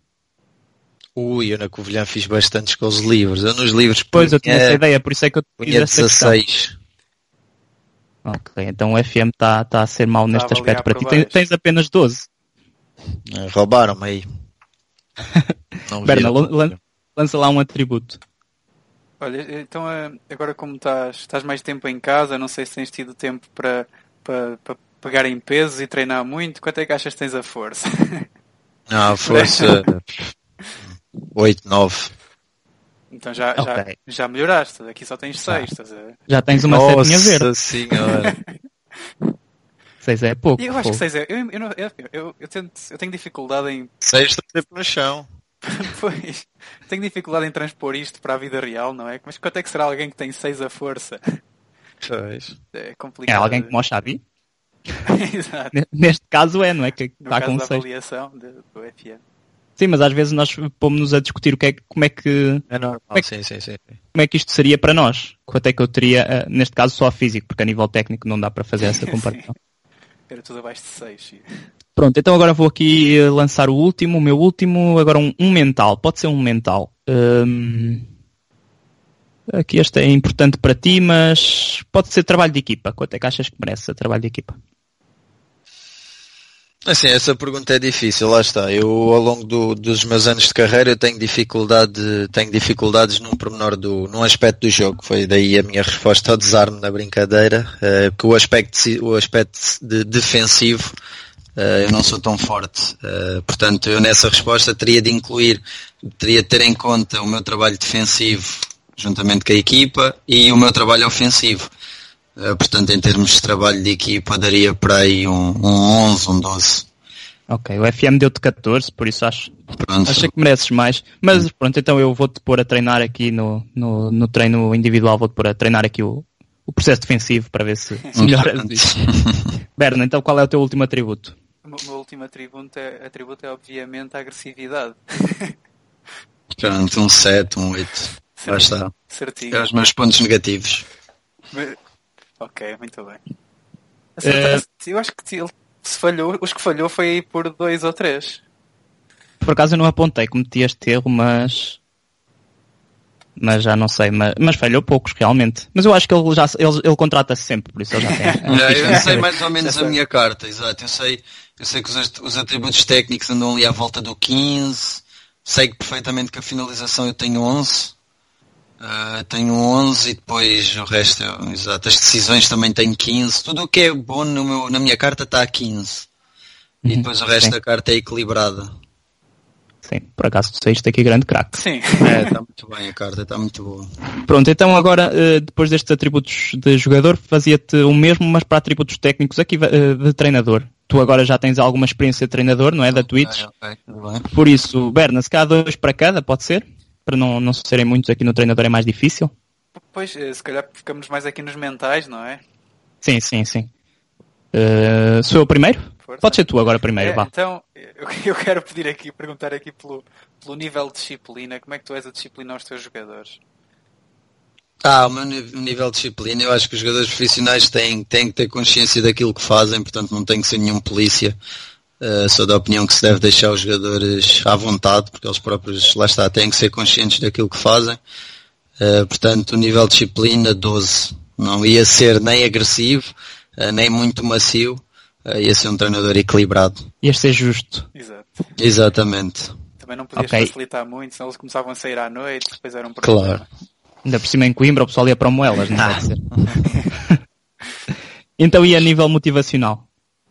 Ui, eu na Covilhã fiz bastantes com os livros. Eu nos livros Pois eu tinha essa punha, ideia, por isso é que eu punha questão. 16. Ok, então o FM está tá a ser mau neste aspecto para ti. Tens, tens apenas 12. Eh, Roubaram-me aí. Berna, lan- lança lá um atributo. Olha, então eh, agora como estás, estás mais tempo em casa, não sei se tens tido tempo para, para, para pegar em pesos e treinar muito, quanto é que achas que tens a força? Não, a força 8, 9. Então já, Ok. já, já melhoraste, aqui só tens 6, estás a ver? Já tens uma setinha verde. Nossa senhora. 6 é pouco. Eu acho que fogo. 6 é. Eu, eu, eu, eu, eu tento, eu tenho dificuldade em. 6 está sempre no chão. Pois, tenho dificuldade em transpor isto para a vida real, não é? Mas quanto é que será alguém que tem 6 a força? Pois. É É complicado. alguém como o Xavi? Exato. Neste caso é, não é? Que No está caso com da 6. avaliação de- do FM. Sim, mas às vezes nós pomos-nos a discutir o que é, que- como, é que, É normal, Como é que- sim, sim, sim. como é que isto seria para nós. Quanto é que eu teria, eh, neste caso só físico, porque a nível técnico não dá para fazer essa comparação. Era tudo abaixo de 6. Pronto, então agora vou aqui eh, lançar o último, o meu último, agora um, um mental, pode ser um mental. Hum, aqui este é importante para ti, mas pode ser trabalho de equipa. Quanto é que achas que merece trabalho de equipa? Assim, essa pergunta é difícil, lá está. Eu ao longo do- dos meus anos de carreira eu tenho dificuldade, tenho dificuldades num pormenor do, num aspecto do jogo. Foi daí a minha resposta ao desarme na brincadeira, que o aspecto, o aspecto de defensivo eu não sou tão forte. Eh, portanto, eu nessa resposta teria de incluir, teria de ter em conta o meu trabalho defensivo juntamente com a equipa e o meu trabalho ofensivo. Eh, portanto, em termos de trabalho de equipa, daria para aí um, um 11, um 12. Ok, o FM deu-te 14, por isso acho, Pronto. acho que mereces mais. Mas pronto, então eu vou-te pôr a treinar aqui no, no, no treino individual, vou-te pôr a treinar aqui o, o processo defensivo para ver se, se melhoras isso. Berna, então qual é o teu último atributo? O meu- último atributo é, atributo é obviamente a agressividade. Pronto, um 7, um 8. Lá está. Certinho. É os meus pontos negativos. Mas- Ok, muito bem. Eh, Acertaste. Eu acho que se ele se falhou, os que falhou foi aí por dois ou três. Por acaso eu não apontei, cometi este erro, mas. Mas já não sei, mas, mas falhou poucos realmente. Mas eu acho que ele já ele, ele contrata-se sempre, por isso ele já tem. é um É, eu sei mais ou menos a minha carta, exato. Eu sei, eu sei que os, os atributos técnicos andam ali à volta do 15. Sei perfeitamente que a finalização eu tenho 11. Ah, tenho 11 e depois o resto, é- exato. As decisões também tenho 15. Tudo o que é bom no meu, na minha carta está a 15. E Uhum, depois o resto sim. da carta é equilibrada. Sim, por acaso tu saíste aqui grande craque. Sim. É, está muito bem a carta, está muito boa. Pronto, então agora, eh, depois destes atributos de jogador, fazia-te o mesmo, mas para atributos técnicos aqui eh, de treinador. Tu agora já tens alguma experiência de treinador, não é? Da Twitch. Ok, ok, tudo bem. Por isso, Berna, se calhar dois para cada, pode ser? Para não, não serem muitos aqui no treinador é mais difícil. Pois, eh, se calhar ficamos mais aqui nos mentais, não é? Sim, sim, sim. Eh, sou eu o primeiro? Força. Pode ser tu agora primeiro, É, vá. então, eu, eu quero pedir aqui, perguntar aqui pelo, pelo nível de disciplina, como é que tu és a disciplinar os teus jogadores? Ah, o meu nível de disciplina, eu acho que os jogadores profissionais têm, têm que ter consciência daquilo que fazem, portanto não tem que ser nenhum polícia. Uh, sou da opinião que se deve deixar os jogadores à vontade, porque eles próprios, lá está, têm que ser conscientes daquilo que fazem. Uh, portanto, o nível de disciplina, 12. Não ia ser nem agressivo, uh, nem muito macio, ia ser um treinador equilibrado. Ias ser justo. Exato. Exatamente. Também não podias Ok. facilitar muito, senão eles começavam a sair à noite, depois era um problema. Claro. Ainda por cima em Coimbra o pessoal ia para o Moelas, não pode ser. então e a nível motivacional?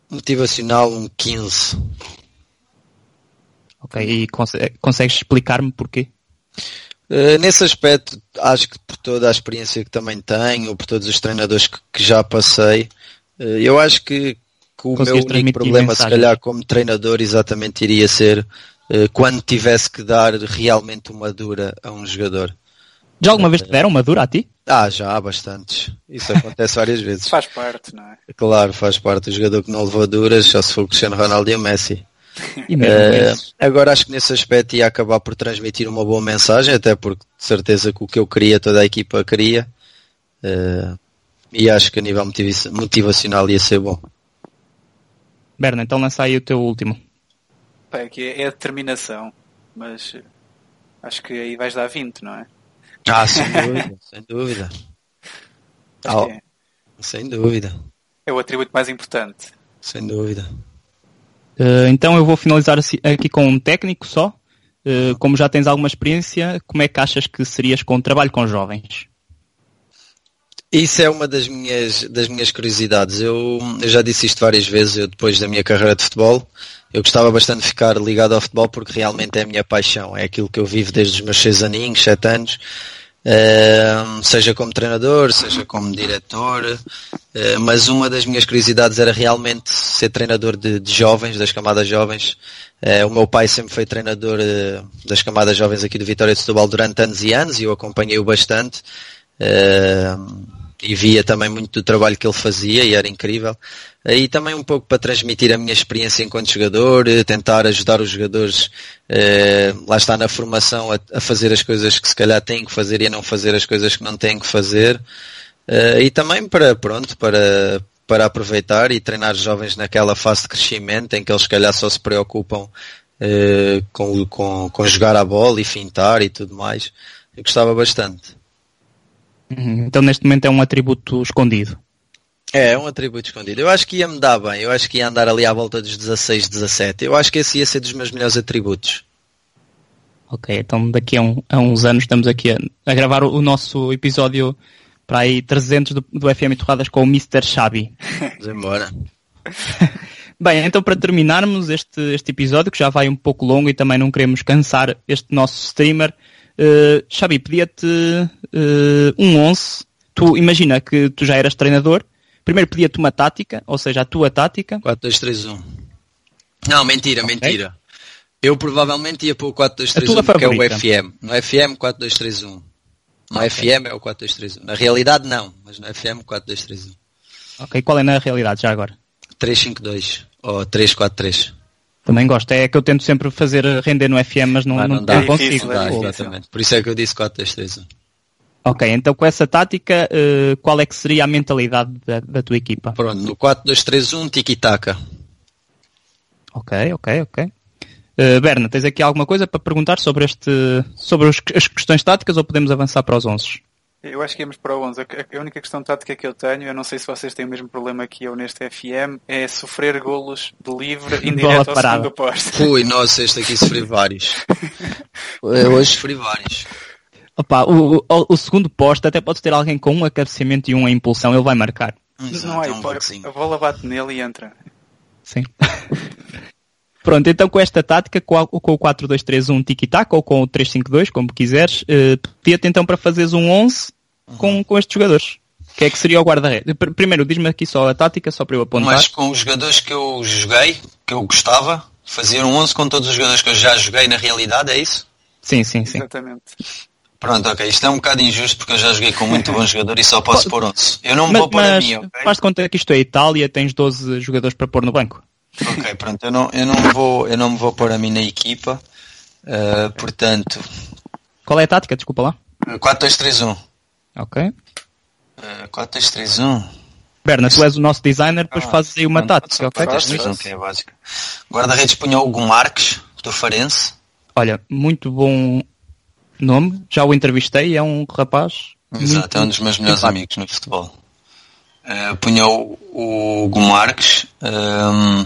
Motivacional, um 15. Ok, e conse- consegues explicar-me porquê? Uh, nesse aspecto, acho que por toda a experiência que também tenho, por todos os treinadores que, que já passei, uh, eu acho que, que o meu único problema, se calhar, como treinador, exatamente iria ser uh, quando tivesse que dar realmente uma dura a um jogador. Já alguma vez te deram uma dura a ti? Ah, já há bastantes. Isso acontece várias vezes. Faz parte, não é? Claro, faz parte. O jogador que não levou duras, só se for o Cristiano Ronaldo e o Messi. E mesmo Eh, esses. agora acho que nesse aspecto ia acabar por transmitir uma boa mensagem, até porque de certeza que o que eu queria, toda a equipa queria. Eh, e acho que a nível motiva- motivacional ia ser bom. Berna, então lança aí o teu último. É, que é a determinação, mas eh, acho que aí vais dar 20, não é? Ah, sem dúvida, sem dúvida. Ah, é, Sem dúvida, é o atributo mais importante. sem dúvida. Eh, então eu vou finalizar assim- aqui com um técnico só. Eh, como já tens alguma experiência, como é que achas que serias com o trabalho com jovens? Isso é uma das minhas, das minhas curiosidades. Eu, eu já disse isto várias vezes, eu depois da minha carreira de futebol, eu gostava bastante de ficar ligado ao futebol porque realmente é a minha paixão, é aquilo que eu vivo desde os meus seis aninhos, sete anos. Uh, seja como treinador, seja como diretor, uh, mas uma das minhas curiosidades era realmente ser treinador de, de jovens, das camadas jovens. Uh, o meu pai sempre foi treinador das camadas jovens aqui do Vitória de Setúbal durante anos e anos e eu acompanhei-o bastante e via também muito do trabalho que ele fazia e era incrível. E também um pouco para transmitir a minha experiência enquanto jogador, eh, tentar ajudar os jogadores, eh, lá está na formação, a, a, fazer as coisas que se calhar têm que fazer e a não fazer as coisas que não têm que fazer. Eh, e também para, pronto, para, para aproveitar e treinar jovens naquela fase de crescimento em que eles se calhar só se preocupam eh, com, com, com jogar a bola e fintar e tudo mais. Eu gostava bastante. Uhum. Então neste momento é um atributo escondido. É, é um atributo escondido. Eu acho que ia me dar bem. Eu acho que ia andar ali à volta dos 16, 17. Eu acho que esse ia ser dos meus melhores atributos. Ok, então daqui a, um, a uns anos estamos aqui a, a gravar o, o, nosso episódio para aí 300 do, do FM Torradas com o Mr. Xabi. Vamos embora. Bem, então para terminarmos este, este episódio, que já vai um pouco longo e também não queremos cansar este nosso streamer, uh, Xabi, pedia-te uh, um 11. Tu imagina que tu já eras treinador Primeiro pedia-te uma tática, ou seja, a tua tática. 4-2-3-1. Não, mentira, okay. mentira. Eu provavelmente ia para o 4-2-3-1 porque é o FM. No FM 4-2-3-1. No okay. FM é o 4-2-3-1. Na realidade não, mas no FM 4-2-3-1. Ok, qual é na realidade já agora? 3-5-2 ou 3-4-3. Também gosto, é que eu tento sempre fazer render no FM, mas não, ah, não, não, dá. não consigo. Dá, exatamente. Por isso é que eu disse 4-2-3-1. Ok, então com essa tática, uh, qual é que seria a mentalidade da, da tua equipa? Pronto, no 4-2-3-1, tiki-taka. Ok, ok, ok. Uh, Berna, tens aqui alguma coisa para perguntar sobre, este, sobre as questões táticas ou podemos avançar para os 11? Eu acho que íamos para o 11. A única questão tática que eu tenho, eu não sei se vocês têm o mesmo problema que eu neste FM, é sofrer golos de livre indireto ao segundo posto. Ui, nossa, este aqui sofri vários. eu hoje sofri vários. Opa, o, o, o, segundo posto até pode ter alguém com um acabecimento e um impulsão, ele vai marcar. Exato, não é, um a bola bate nele e entra. Sim. Pronto, então com esta tática, com, a, o 4-2-3-1 tiki-taka ou com o 3-5-2, como quiseres, uh, pedia-te então para fazeres um 11 uhum. com, com estes jogadores. Que é que seria o guarda-redes? Primeiro, diz-me aqui só a tática, só para eu apontar. Mas com os jogadores que eu joguei, que eu gostava, fazer um 11 com todos os jogadores que eu já joguei na realidade, é isso? Sim, sim, sim. Exatamente. Pronto, ok. Isto é um bocado injusto porque eu já joguei com muito bom jogador e só posso pôr 11. Eu não me mas, vou pôr a mim, ok? Faz de conta que isto é Itália, tens 12 jogadores para pôr no banco. Ok, pronto. Eu não, eu não, vou, eu não me vou pôr a mim na equipa. Uh, portanto... Qual é a tática? Desculpa lá. 4-2-3-1. Ok. Uh, 4-2-3-1. Berna, tu és o nosso designer, depois ah, fazes aí uma não, tática, ok? 4-2-3-1, que é básica. Guarda-redes punha o Hugo Marques, do Farense. Olha, muito bom nome, já o entrevistei, é um rapaz. Exato, é um dos meus melhores simpático. amigos no futebol. Uh, punha o, o Hugo Marques. Um, ehm,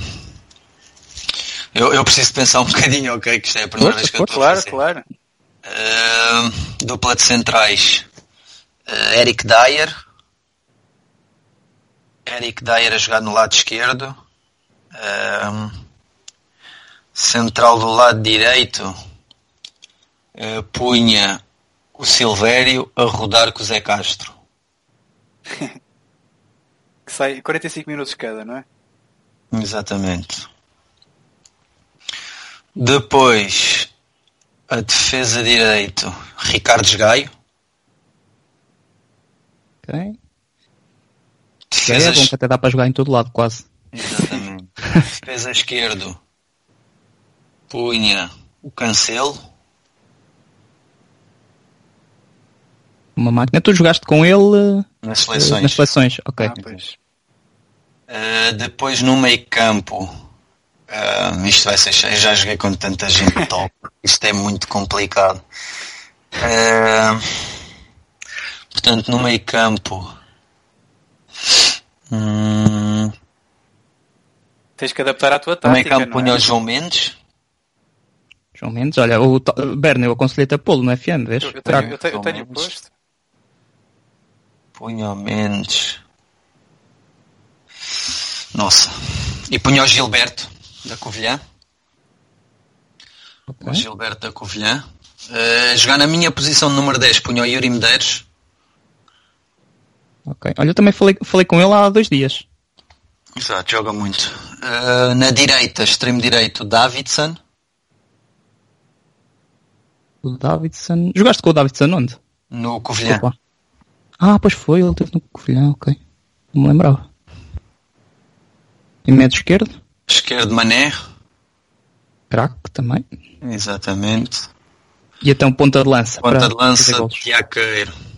eu, eu preciso pensar um bocadinho, ok? Que isto é a primeira vez que eu estou claro, a fazer. Claro, uh, dupla de centrais. Uh, Eric Dyer. Eric Dyer a jogar no lado esquerdo. Uh, central do lado direito uh, punha o Silvério a rodar com o Zé Castro. que sai 45 minutos cada, não é? Exatamente. Depois, a defesa direito, Ricardo Gaio. Defesa... É bom que até dá para jogar em todo lado, quase. Exatamente. defesa esquerdo, punha o Cancelo. uma máquina. Tu jogaste com ele nas seleções. Nas seleções, ok. Ah, uh, depois no meio campo, uh, isto vai ser cheio, já joguei com tanta gente top, isto é muito complicado. Uh, portanto, no meio campo. Hum, Tens que adaptar à tua tática. No meio campo punha é? o João Mendes. João Mendes, olha, o Berno, eu aconselhei-te a pô-lo no FM, vês? Eu, eu tenho, eu tenho, eu tenho posto. Punha o Mendes. Nossa. E punha o Gilberto da Covilhã. Okay. O Gilberto da Covilhã. Uh, jogar na minha posição de número 10 punha o Yuri Medeiros. Ok. Olha, eu também falei, falei com ele há dois dias. Exato, joga muito. Uh, na direita, extremo direito, Davidson. O Davidson. Jogaste com o Davidson onde? No Covilhã. Opa. Ah, pois foi, ele teve no Covilhã, ok. Não me lembrava. E médio esquerdo? Esquerdo, Mané. Crack também. Exatamente. E então ponta de lança. Ponta de lança. Tiago Queiro.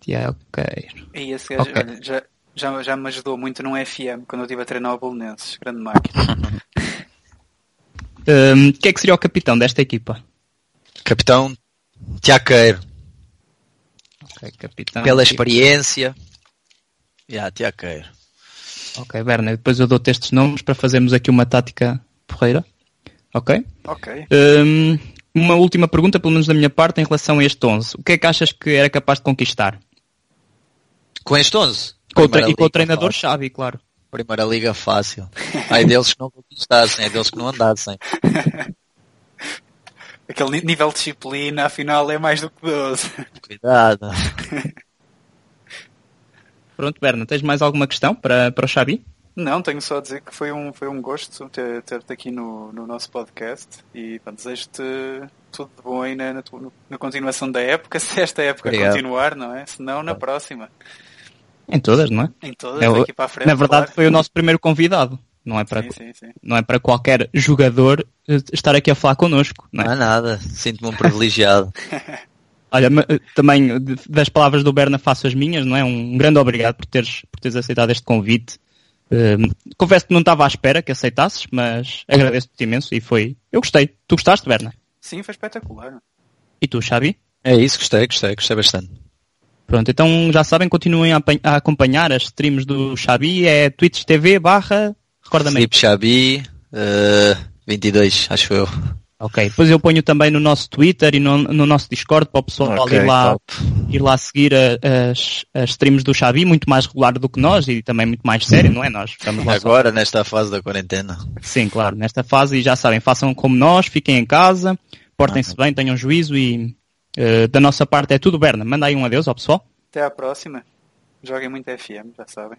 Tiago Queiro. E esse gajo, Ok. olha, já, já, já me ajudou muito num FM quando eu estive a treinar o Bolonenses. Grande máquina. Hum, quem é que seria o capitão desta equipa? Capitão, Tiago Queiro. Ok, capitão. Pela experiência. Yeah, Tiago Queiro. Ok, Berna, depois eu dou-te estes nomes para fazermos aqui uma tática porreira. Ok? ok. Hum, uma última pergunta, pelo menos da minha parte, em relação a este 11. O que é que achas que era capaz de conquistar? Com este 11? Com o Primeira tre- e com o liga treinador fácil. Xavi, claro. Primeira liga fácil. Ai deles que não conquistassem, ai deles que não andassem. Aquele nível de disciplina, afinal, é mais do que 12. Cuidado. Pronto, Berna, tens mais alguma questão para, para o Xavi? Não, tenho só a dizer que foi um, foi um gosto ter- ter-te aqui no, no nosso podcast e desejo-te tudo de bom aí na, na, na continuação da época, se esta época Obrigado. continuar, não é? Se não, na próxima. Em todas, não é? Em todas, É o- daqui para a frente. Na verdade, claro. foi o nosso primeiro convidado. Não é para, Sim, sim, sim. não é para qualquer jogador eh, estar aqui a falar connosco. Não é? Não há nada. Sinto-me um privilegiado. Olha, eh, também de- das palavras do Berna faço as minhas, não é? Um grande obrigado por teres, por teres aceitado este convite. Eh, confesso que não estava à espera que aceitasses, mas agradeço-te imenso e foi. Eu gostei. Tu gostaste, Berna? Sim, foi espetacular. E tu, Xavi? É isso, gostei, gostei, gostei bastante. Pronto, então já sabem, continuem a, a acompanhar as streams do Xavi, é Twitch TV barra, recorda-me. Xabi, eh, 22, acho eu. Ok, depois eu ponho também no nosso Twitter e no, no nosso Discord para o pessoal Ok, ir, lá, top. ir lá seguir a- as, as streams do Xavi, muito mais regular do que nós e também muito mais sério, não é? Nós estamos lá só- Agora, nesta fase da quarentena. Sim, claro, nesta fase e já sabem, façam como nós, fiquem em casa, portem-se bem, tenham juízo e eh, da nossa parte é tudo, Berna. Manda aí um adeus ao pessoal. Até à próxima. Joguem muito FM, já sabem.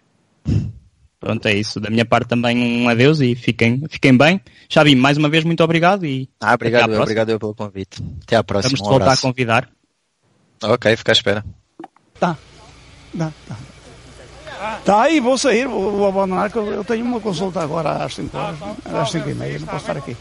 Pronto, é isso. Da minha parte também um adeus e fiquem, fiquem bem. Xavi, mais uma vez muito obrigado e Ah, até à obrigado, obrigado eu pelo convite. Até à próxima. Vamos te um voltar a convidar. Ok, fica à espera. Tá. Tá, tá. Tá aí, vou sair, vou, vou abandonar, que eu, eu tenho uma consulta agora às 5 horas, às 5 e meia, não posso estar aqui.